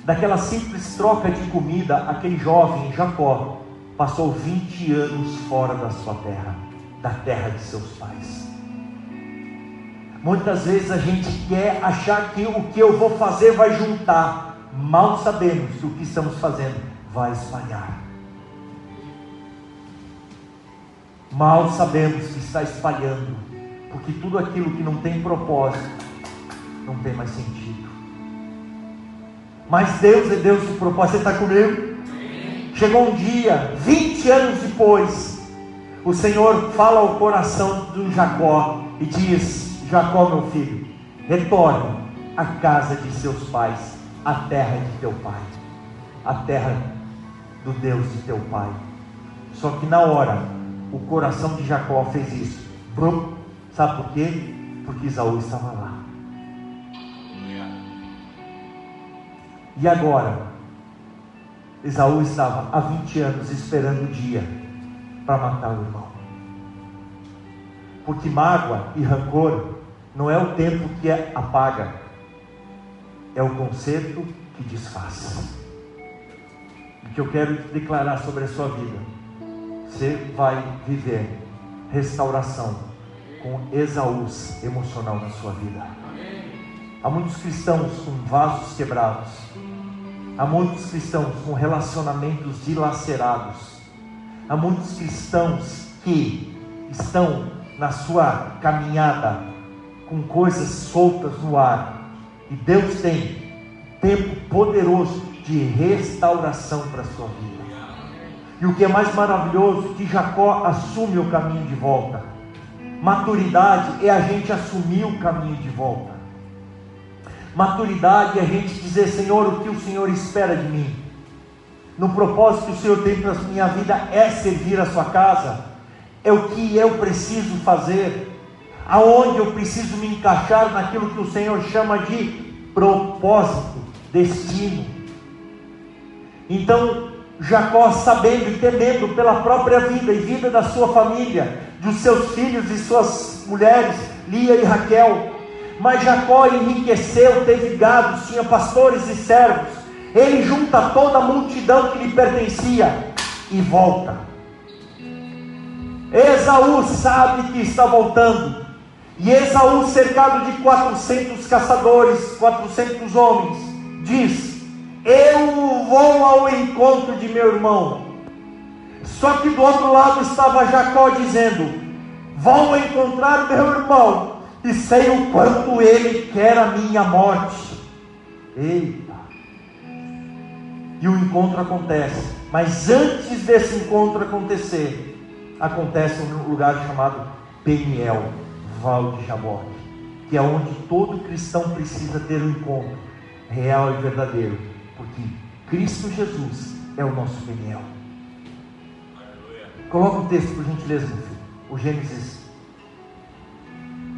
Daquela simples troca de comida, aquele jovem Jacó passou 20 anos fora da sua terra, da terra de seus pais. Muitas vezes a gente quer achar que o que eu vou fazer vai juntar, mal sabemos que o que estamos fazendo vai espalhar. Mal sabemos que está espalhando, porque tudo aquilo que não tem propósito não tem mais sentido. Mas Deus é Deus de propósito. Você está comigo? Chegou um dia, 20 anos depois, o Senhor fala ao coração do Jacó e diz: Jacó, meu filho, retorne à casa de seus pais, à terra de teu pai, à terra do Deus de teu pai. Só que na hora, o coração de Jacó fez isso. Brum. Sabe por quê? Porque Isaú estava lá. E agora, Esaú estava há 20 anos esperando o dia para matar o irmão. Porque mágoa e rancor não é o tempo que apaga, é o conserto que desfaz. O que eu quero declarar sobre a sua vida, você vai viver restauração com Esaús emocional na sua vida. Há muitos cristãos com vasos quebrados, Há muitos cristãos com relacionamentos dilacerados. Há muitos cristãos que estão na sua caminhada com coisas soltas no ar. E Deus tem tempo poderoso de restauração para a sua vida. E o que é mais maravilhoso é que Jacó assume o caminho de volta. Maturidade é a gente assumir o caminho de volta. Maturidade é a gente dizer, Senhor, o que o Senhor espera de mim? No propósito que o Senhor tem para a minha vida é servir a sua casa, é o que eu preciso fazer, aonde eu preciso me encaixar naquilo que o Senhor chama de propósito, destino. Então, Jacó, sabendo e temendo pela própria vida e vida da sua família, dos seus filhos e suas mulheres, Lia e Raquel, mas Jacó enriqueceu, teve gados, tinha pastores e servos. Ele junta toda a multidão que lhe pertencia e volta. Esaú sabe que está voltando. E Esaú, cercado de 400 caçadores, 400 homens, diz: Eu vou ao encontro de meu irmão. Só que do outro lado estava Jacó dizendo: Vão encontrar meu irmão e sei o quanto ele quer a minha morte. Eita! E o encontro acontece, mas antes desse encontro acontecer, acontece um lugar chamado Peniel, Val de Jaboque, que é onde todo cristão precisa ter um encontro real e verdadeiro, porque Cristo Jesus é o nosso Peniel. Coloca o texto, por gentileza, meu filho. O Gênesis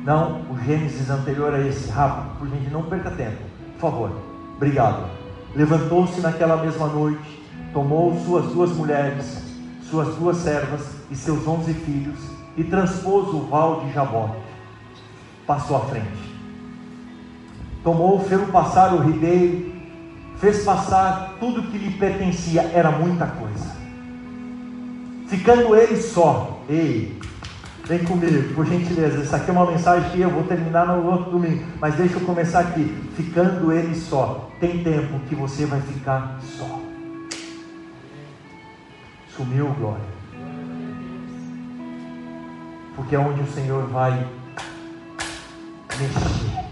não, o Gênesis anterior a esse, rápido, por gente, não perca tempo, por favor. Obrigado. Levantou-se naquela mesma noite, tomou suas duas mulheres, suas duas servas e seus onze filhos e transpôs o val de Jabó. Passou à frente. Tomou, fez passar o ribeiro, fez passar tudo que lhe pertencia, era muita coisa. ficando ele só. Ei, vem comigo, por gentileza. Isso aqui é uma mensagem que eu vou terminar no outro domingo, mas deixa eu começar aqui. Ficando ele só. Tem tempo que você vai ficar só. Sumiu, glória. Porque é onde o Senhor vai mexer,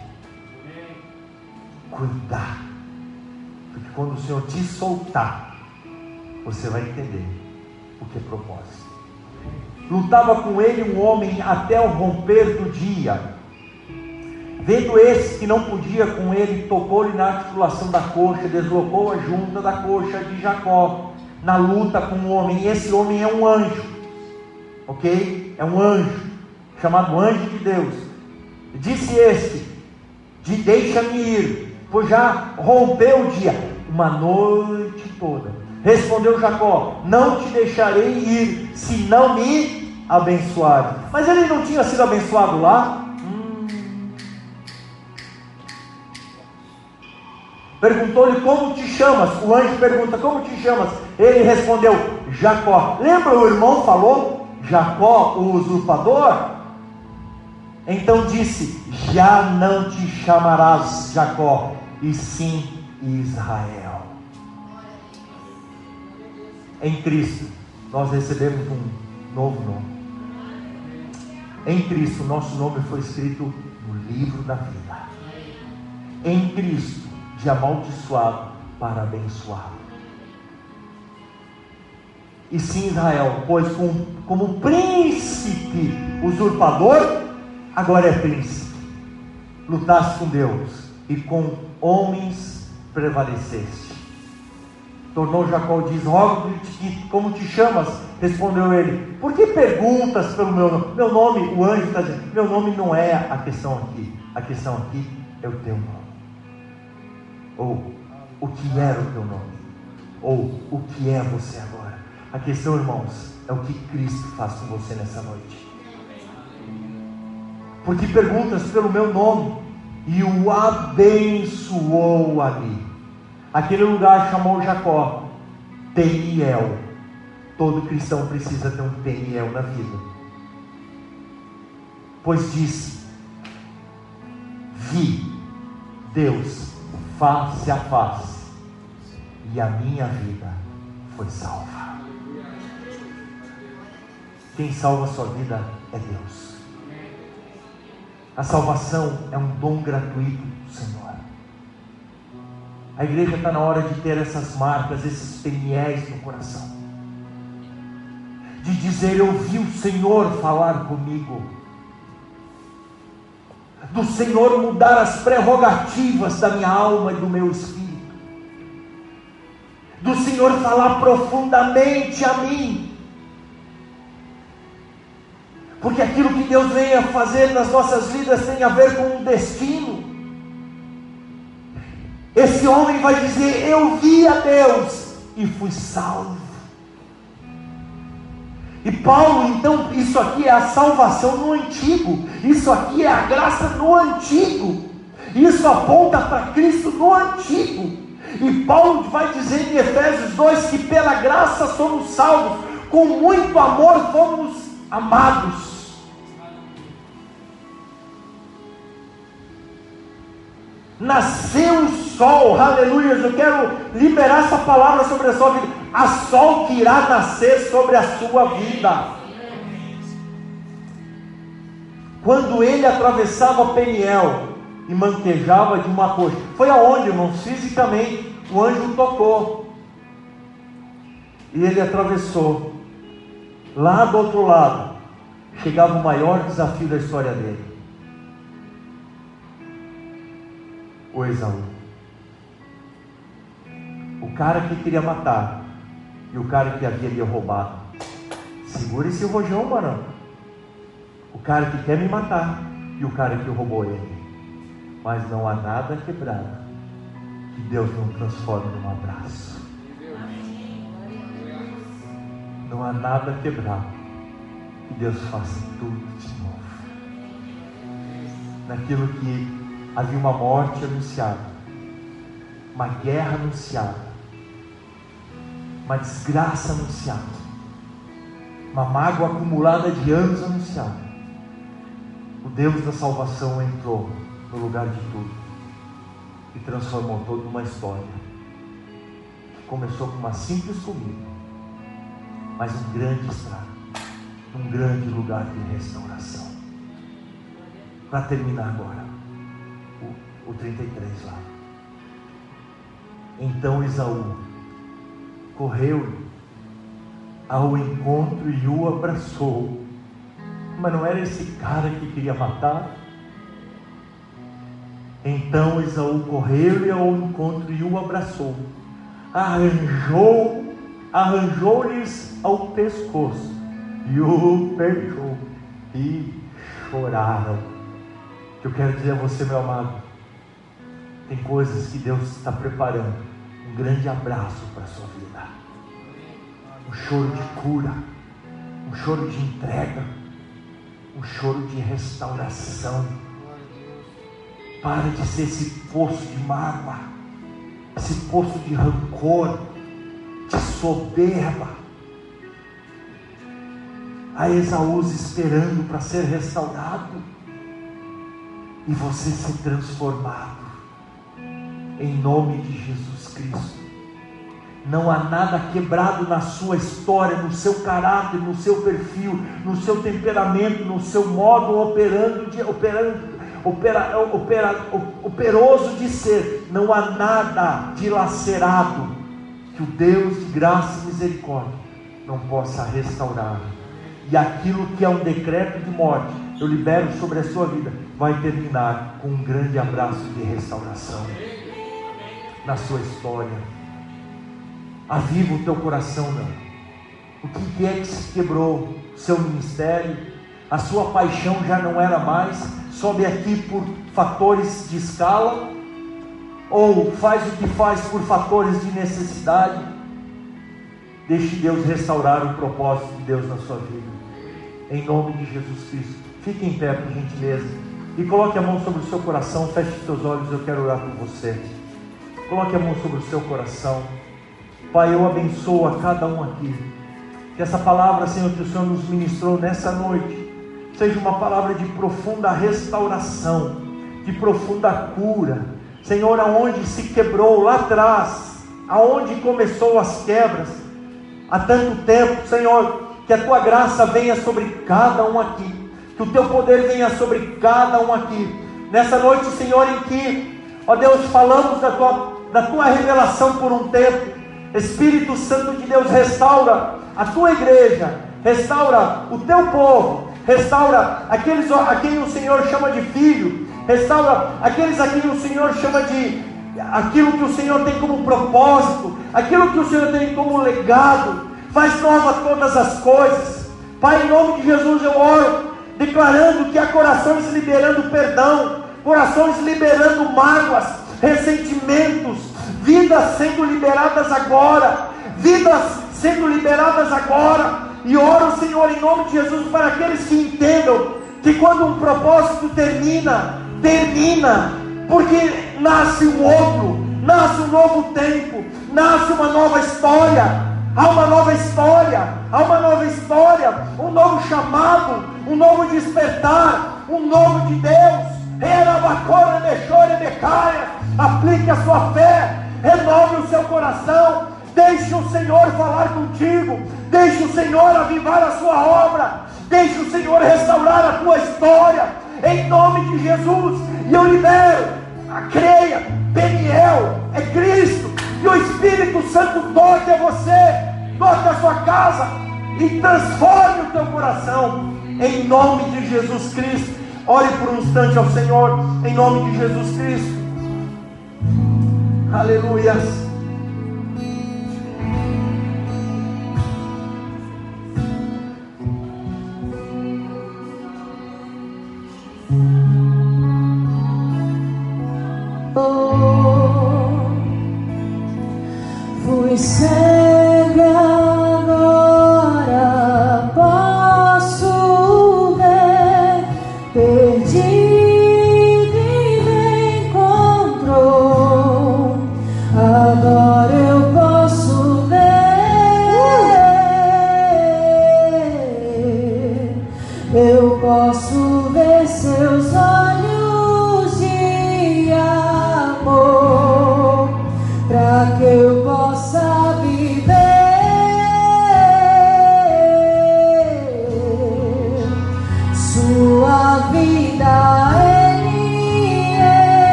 cuidar. Porque quando o Senhor te soltar, você vai entender o que é propósito. Lutava com ele um homem até o romper do dia. Vendo esse que não podia com ele, tocou-lhe na articulação da coxa, deslocou a junta da coxa de Jacó, na luta com o homem. E esse homem é um anjo, ok? É um anjo, chamado anjo de Deus. Disse este: de deixa-me ir, pois já rompeu o dia, uma noite toda. Respondeu Jacó: Não te deixarei ir, se não me abençoares. Mas ele não tinha sido abençoado lá? Hum. Perguntou-lhe como te chamas. O anjo pergunta: Como te chamas? Ele respondeu: Jacó. Lembra o irmão falou? Jacó, o usurpador? Então disse: Já não te chamarás Jacó, e sim Israel. Em Cristo, nós recebemos um novo nome. Em Cristo, nosso nome foi escrito no livro da vida. Em Cristo, de amaldiçoado para abençoado. E sim Israel, pois como, como príncipe usurpador, agora é príncipe. Lutaste com Deus e com homens prevaleceste. Tornou Jacó diz: Rogo-te como te chamas? Respondeu ele: Por que perguntas pelo meu nome? Meu nome, o anjo está dizendo: Meu nome não é a questão aqui. A questão aqui é o teu nome. Ou o que era o teu nome. Ou o que é você agora. A questão, irmãos, é o que Cristo faz com você nessa noite. Porque perguntas pelo meu nome e o abençoou ali. Aquele lugar chamou Jacó Peniel. Todo cristão precisa ter um Peniel na vida. Pois disse: Vi Deus face a face, e a minha vida foi salva. Quem salva a sua vida é Deus. A salvação é um dom gratuito do Senhor. A igreja está na hora de ter essas marcas, esses peniéis no coração. De dizer, eu vi o Senhor falar comigo. Do Senhor mudar as prerrogativas da minha alma e do meu espírito. Do Senhor falar profundamente a mim porque aquilo que Deus vem a fazer nas nossas vidas tem a ver com um destino. Esse homem vai dizer: Eu vi a Deus e fui salvo. E Paulo, então, isso aqui é a salvação no antigo, isso aqui é a graça no antigo, isso aponta para Cristo no antigo. E Paulo vai dizer em Efésios 2 que pela graça somos salvos, com muito amor fomos amados. Nasceu o sol, aleluia. Eu quero liberar essa palavra sobre a sua vida. A sol que irá nascer sobre a sua vida. Quando ele atravessava Peniel e manquejava de uma coxa, foi aonde, irmãos? Fisicamente, o anjo tocou. E ele atravessou. Lá do outro lado, chegava o maior desafio da história dele. O Esaú. O cara que queria matar e o cara que havia lhe roubado. Segura esse rojão, mano. O cara que quer me matar e o cara que roubou ele. Mas não há nada quebrado que Deus não transforme num abraço. Não há nada quebrado que Deus faça tudo de novo. Naquilo que havia uma morte anunciada, uma guerra anunciada, uma desgraça anunciada. uma mágoa acumulada de anos anunciada, o Deus da salvação entrou no lugar de tudo e transformou toda uma história que começou com uma simples comida, mas um grande estrago, um grande lugar de restauração. Para terminar agora, o, o 33 lá. Então Esaú correu ao encontro e o abraçou. Mas não era esse cara que queria matar? Então Esaú correu ao encontro e o abraçou. Arranjou, arranjou-lhes ao pescoço e o beijou e choraram. Que eu quero dizer a você, meu amado, tem coisas que Deus está preparando. Um grande abraço para a sua vida. Um choro de cura, um choro de entrega, um choro de restauração. Para de ser esse poço de mágoa, esse poço de rancor, de soberba. A Esaú esperando para ser restaurado. E você ser transformado em nome de Jesus Cristo. Não há nada quebrado na sua história, no seu caráter, no seu perfil, no seu temperamento, no seu modo operando de, operando opera, opera, operoso de ser, não há nada dilacerado que o Deus de graça e misericórdia não possa restaurar. E aquilo que é um decreto de morte, eu libero sobre a sua vida, vai terminar com um grande abraço de restauração na sua história. Aviva o teu coração, não. O que é que se quebrou? Seu ministério, a sua paixão já não era mais sobe aqui por fatores de escala, ou faz o que faz por fatores de necessidade. Deixe Deus restaurar o propósito de Deus na sua vida. Em nome de Jesus Cristo. Fique em pé, por gentileza. E coloque a mão sobre o seu coração. Feche os seus olhos. Eu quero orar por você. Coloque a mão sobre o seu coração. Pai, eu abençoo a cada um aqui. Que essa palavra, Senhor, que o Senhor nos ministrou nessa noite seja uma palavra de profunda restauração, de profunda cura. Senhor, aonde se quebrou lá atrás, aonde começou as quebras, há tanto tempo, Senhor, que a tua graça venha sobre cada um aqui, que o teu poder venha sobre cada um aqui. Nessa noite, Senhor, em que, ó Deus, falamos da tua, da tua revelação por um tempo, Espírito Santo de Deus, restaura a tua igreja, restaura o teu povo, restaura aqueles a quem o Senhor chama de filho, restaura aqueles a quem o Senhor chama de aquilo que o Senhor tem como propósito, aquilo que o Senhor tem como legado, faz nova todas as coisas. Pai, em nome de Jesus eu oro, declarando que há corações liberando perdão, corações liberando mágoas, ressentimentos, vidas sendo liberadas agora, vidas sendo liberadas agora e oro, Senhor, em nome de Jesus, para aqueles que entendam que quando um propósito termina, termina, porque nasce um outro, nasce um novo tempo, nasce uma nova história. Há uma nova história, há uma nova história, um novo chamado, um novo despertar, um novo de Deus. Aplique a sua fé, renove o seu coração, Deixe o Senhor falar contigo. Deixe o Senhor avivar a sua obra. Deixe o Senhor restaurar a tua história. Em nome de Jesus. E eu libero. Creia. Peniel é Cristo. E o Espírito Santo toque a você. Toque a sua casa. E transforme o teu coração. Em nome de Jesus Cristo. Ore por um instante ao Senhor. Em nome de Jesus Cristo. Aleluia.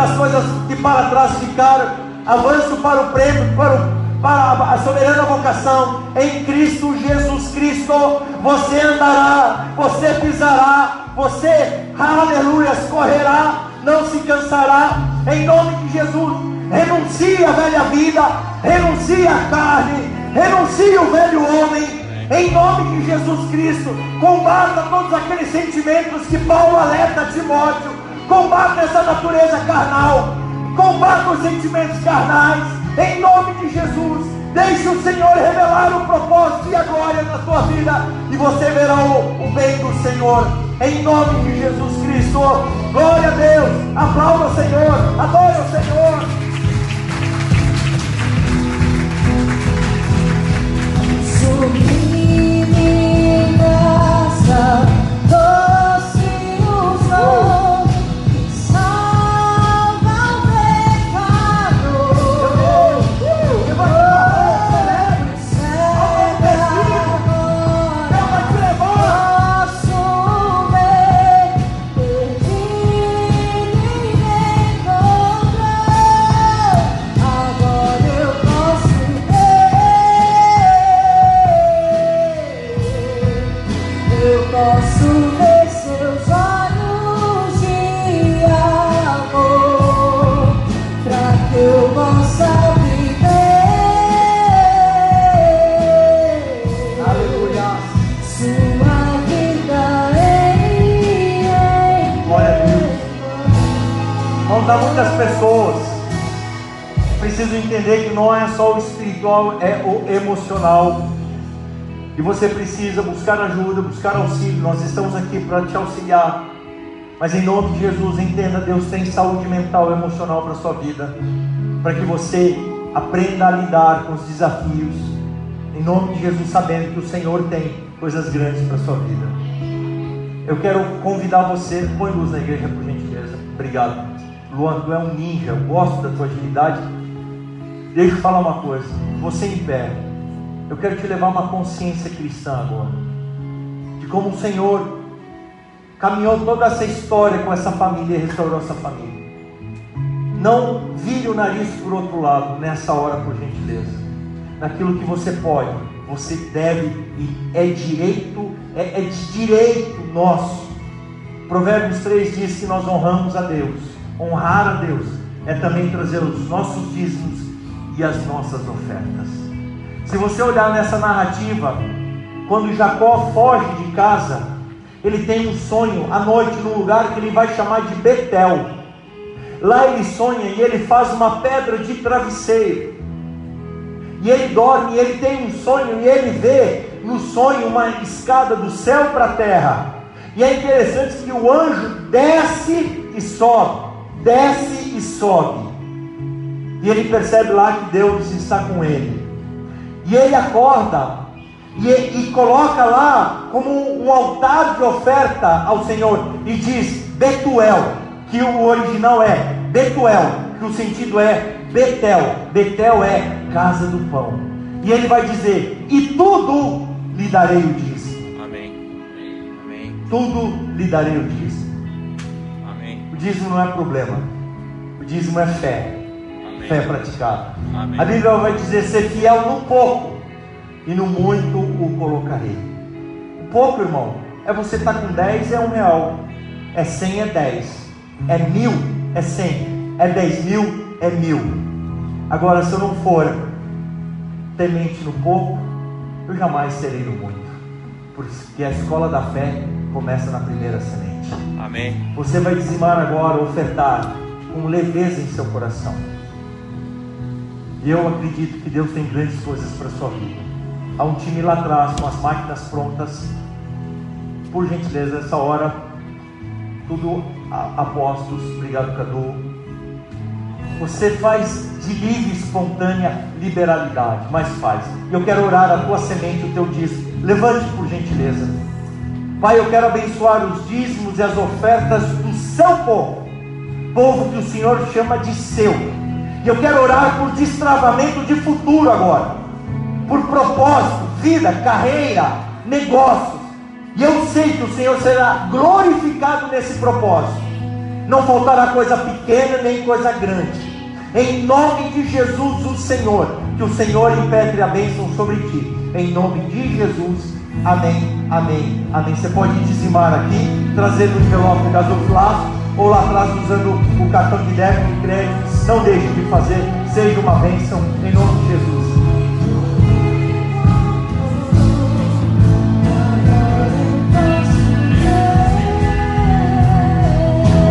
Das coisas que para trás ficaram. Avanço para o prêmio, para, o, para a soberana vocação em Cristo Jesus Cristo. Você andará, você pisará, você, aleluia, correrá, não se cansará, em nome de Jesus. Renuncie à velha vida, renuncie à carne, renuncie o velho homem, em nome de Jesus Cristo. Combata todos aqueles sentimentos que Paulo alerta a Timóteo, combata essa natureza carnal, combata os sentimentos carnais, em nome de Jesus. Deixe o Senhor revelar o propósito e a glória na sua vida, e você verá o, o bem do Senhor, em nome de Jesus Cristo. Glória a Deus, aplauda o Senhor, adore o Senhor. Graça, muitas pessoas precisam entender que não é só o espiritual, é o emocional. E você precisa buscar ajuda, buscar auxílio. Nós estamos aqui para te auxiliar. Mas em nome de Jesus, entenda: Deus tem saúde mental e emocional para a sua vida. Para que você aprenda a lidar com os desafios. Em nome de Jesus, sabendo que o Senhor tem coisas grandes para a sua vida. Eu quero convidar você, põe luz na igreja por gentileza. Obrigado. Luan, tu é um ninja, eu gosto da tua agilidade. Deixa eu falar uma coisa. Você em pé. Eu quero te levar uma consciência cristã agora. De como o Senhor caminhou toda essa história com essa família e restaurou essa família. Não vire o nariz por outro lado nessa hora, por gentileza. Naquilo que você pode, você deve e é direito, é, é de direito nosso. Provérbios 3 diz que nós honramos a Deus. Honrar a Deus é também trazer os nossos dízimos e as nossas ofertas. Se você olhar nessa narrativa, quando Jacó foge de casa, ele tem um sonho à noite num lugar que ele vai chamar de Betel. Lá ele sonha e ele faz uma pedra de travesseiro. E ele dorme, e ele tem um sonho, e ele vê no sonho uma escada do céu para a terra. E é interessante que o anjo desce e sobe, desce e sobe. E ele percebe lá que Deus está com ele. E ele acorda e, e coloca lá como um altar de oferta ao Senhor e diz Betuel, que o original é Betuel, que o sentido é Betel. Betel é casa do pão. E ele vai dizer: E tudo lhe darei o dízimo. Amém. Amém. Tudo lhe darei o dízimo. Dízimo não é problema. O dízimo é fé. Fé Amém. praticada. Amém. A Bíblia vai dizer: ser fiel no pouco, e no muito o colocarei. O pouco, irmão, é você estar com 10 é um real, é 100 é 10, é mil é 100, é 10 mil é mil. Agora, se eu não for temente no pouco, eu jamais serei no muito, porque a escola da fé começa na primeira semente. Amém. Você vai dizimar agora, ofertar com leveza em seu coração. E eu acredito que Deus tem grandes coisas para sua vida. Há um time lá atrás com as máquinas prontas. Por gentileza, essa hora, tudo a, apostos. Obrigado, Cadu. Você faz de livre, espontânea liberalidade, mas faz. Eu quero orar a tua semente, o teu dízimo. Levante, por gentileza. Pai, eu quero abençoar os dízimos e as ofertas do seu povo, povo que o Senhor chama de seu. E eu quero orar por destravamento de futuro agora, por propósito, vida, carreira, negócios. E eu sei que o Senhor será glorificado nesse propósito. Não faltará coisa pequena nem coisa grande. Em nome de Jesus, o Senhor, que o Senhor impetre a bênção sobre ti. Em nome de Jesus, amém, amém, amém. Você pode dizimar aqui, trazer no envelope gasofilaço, ou lá atrás usando o cartão de débito e crédito. Não deixe de fazer, seja uma bênção, em nome de Jesus.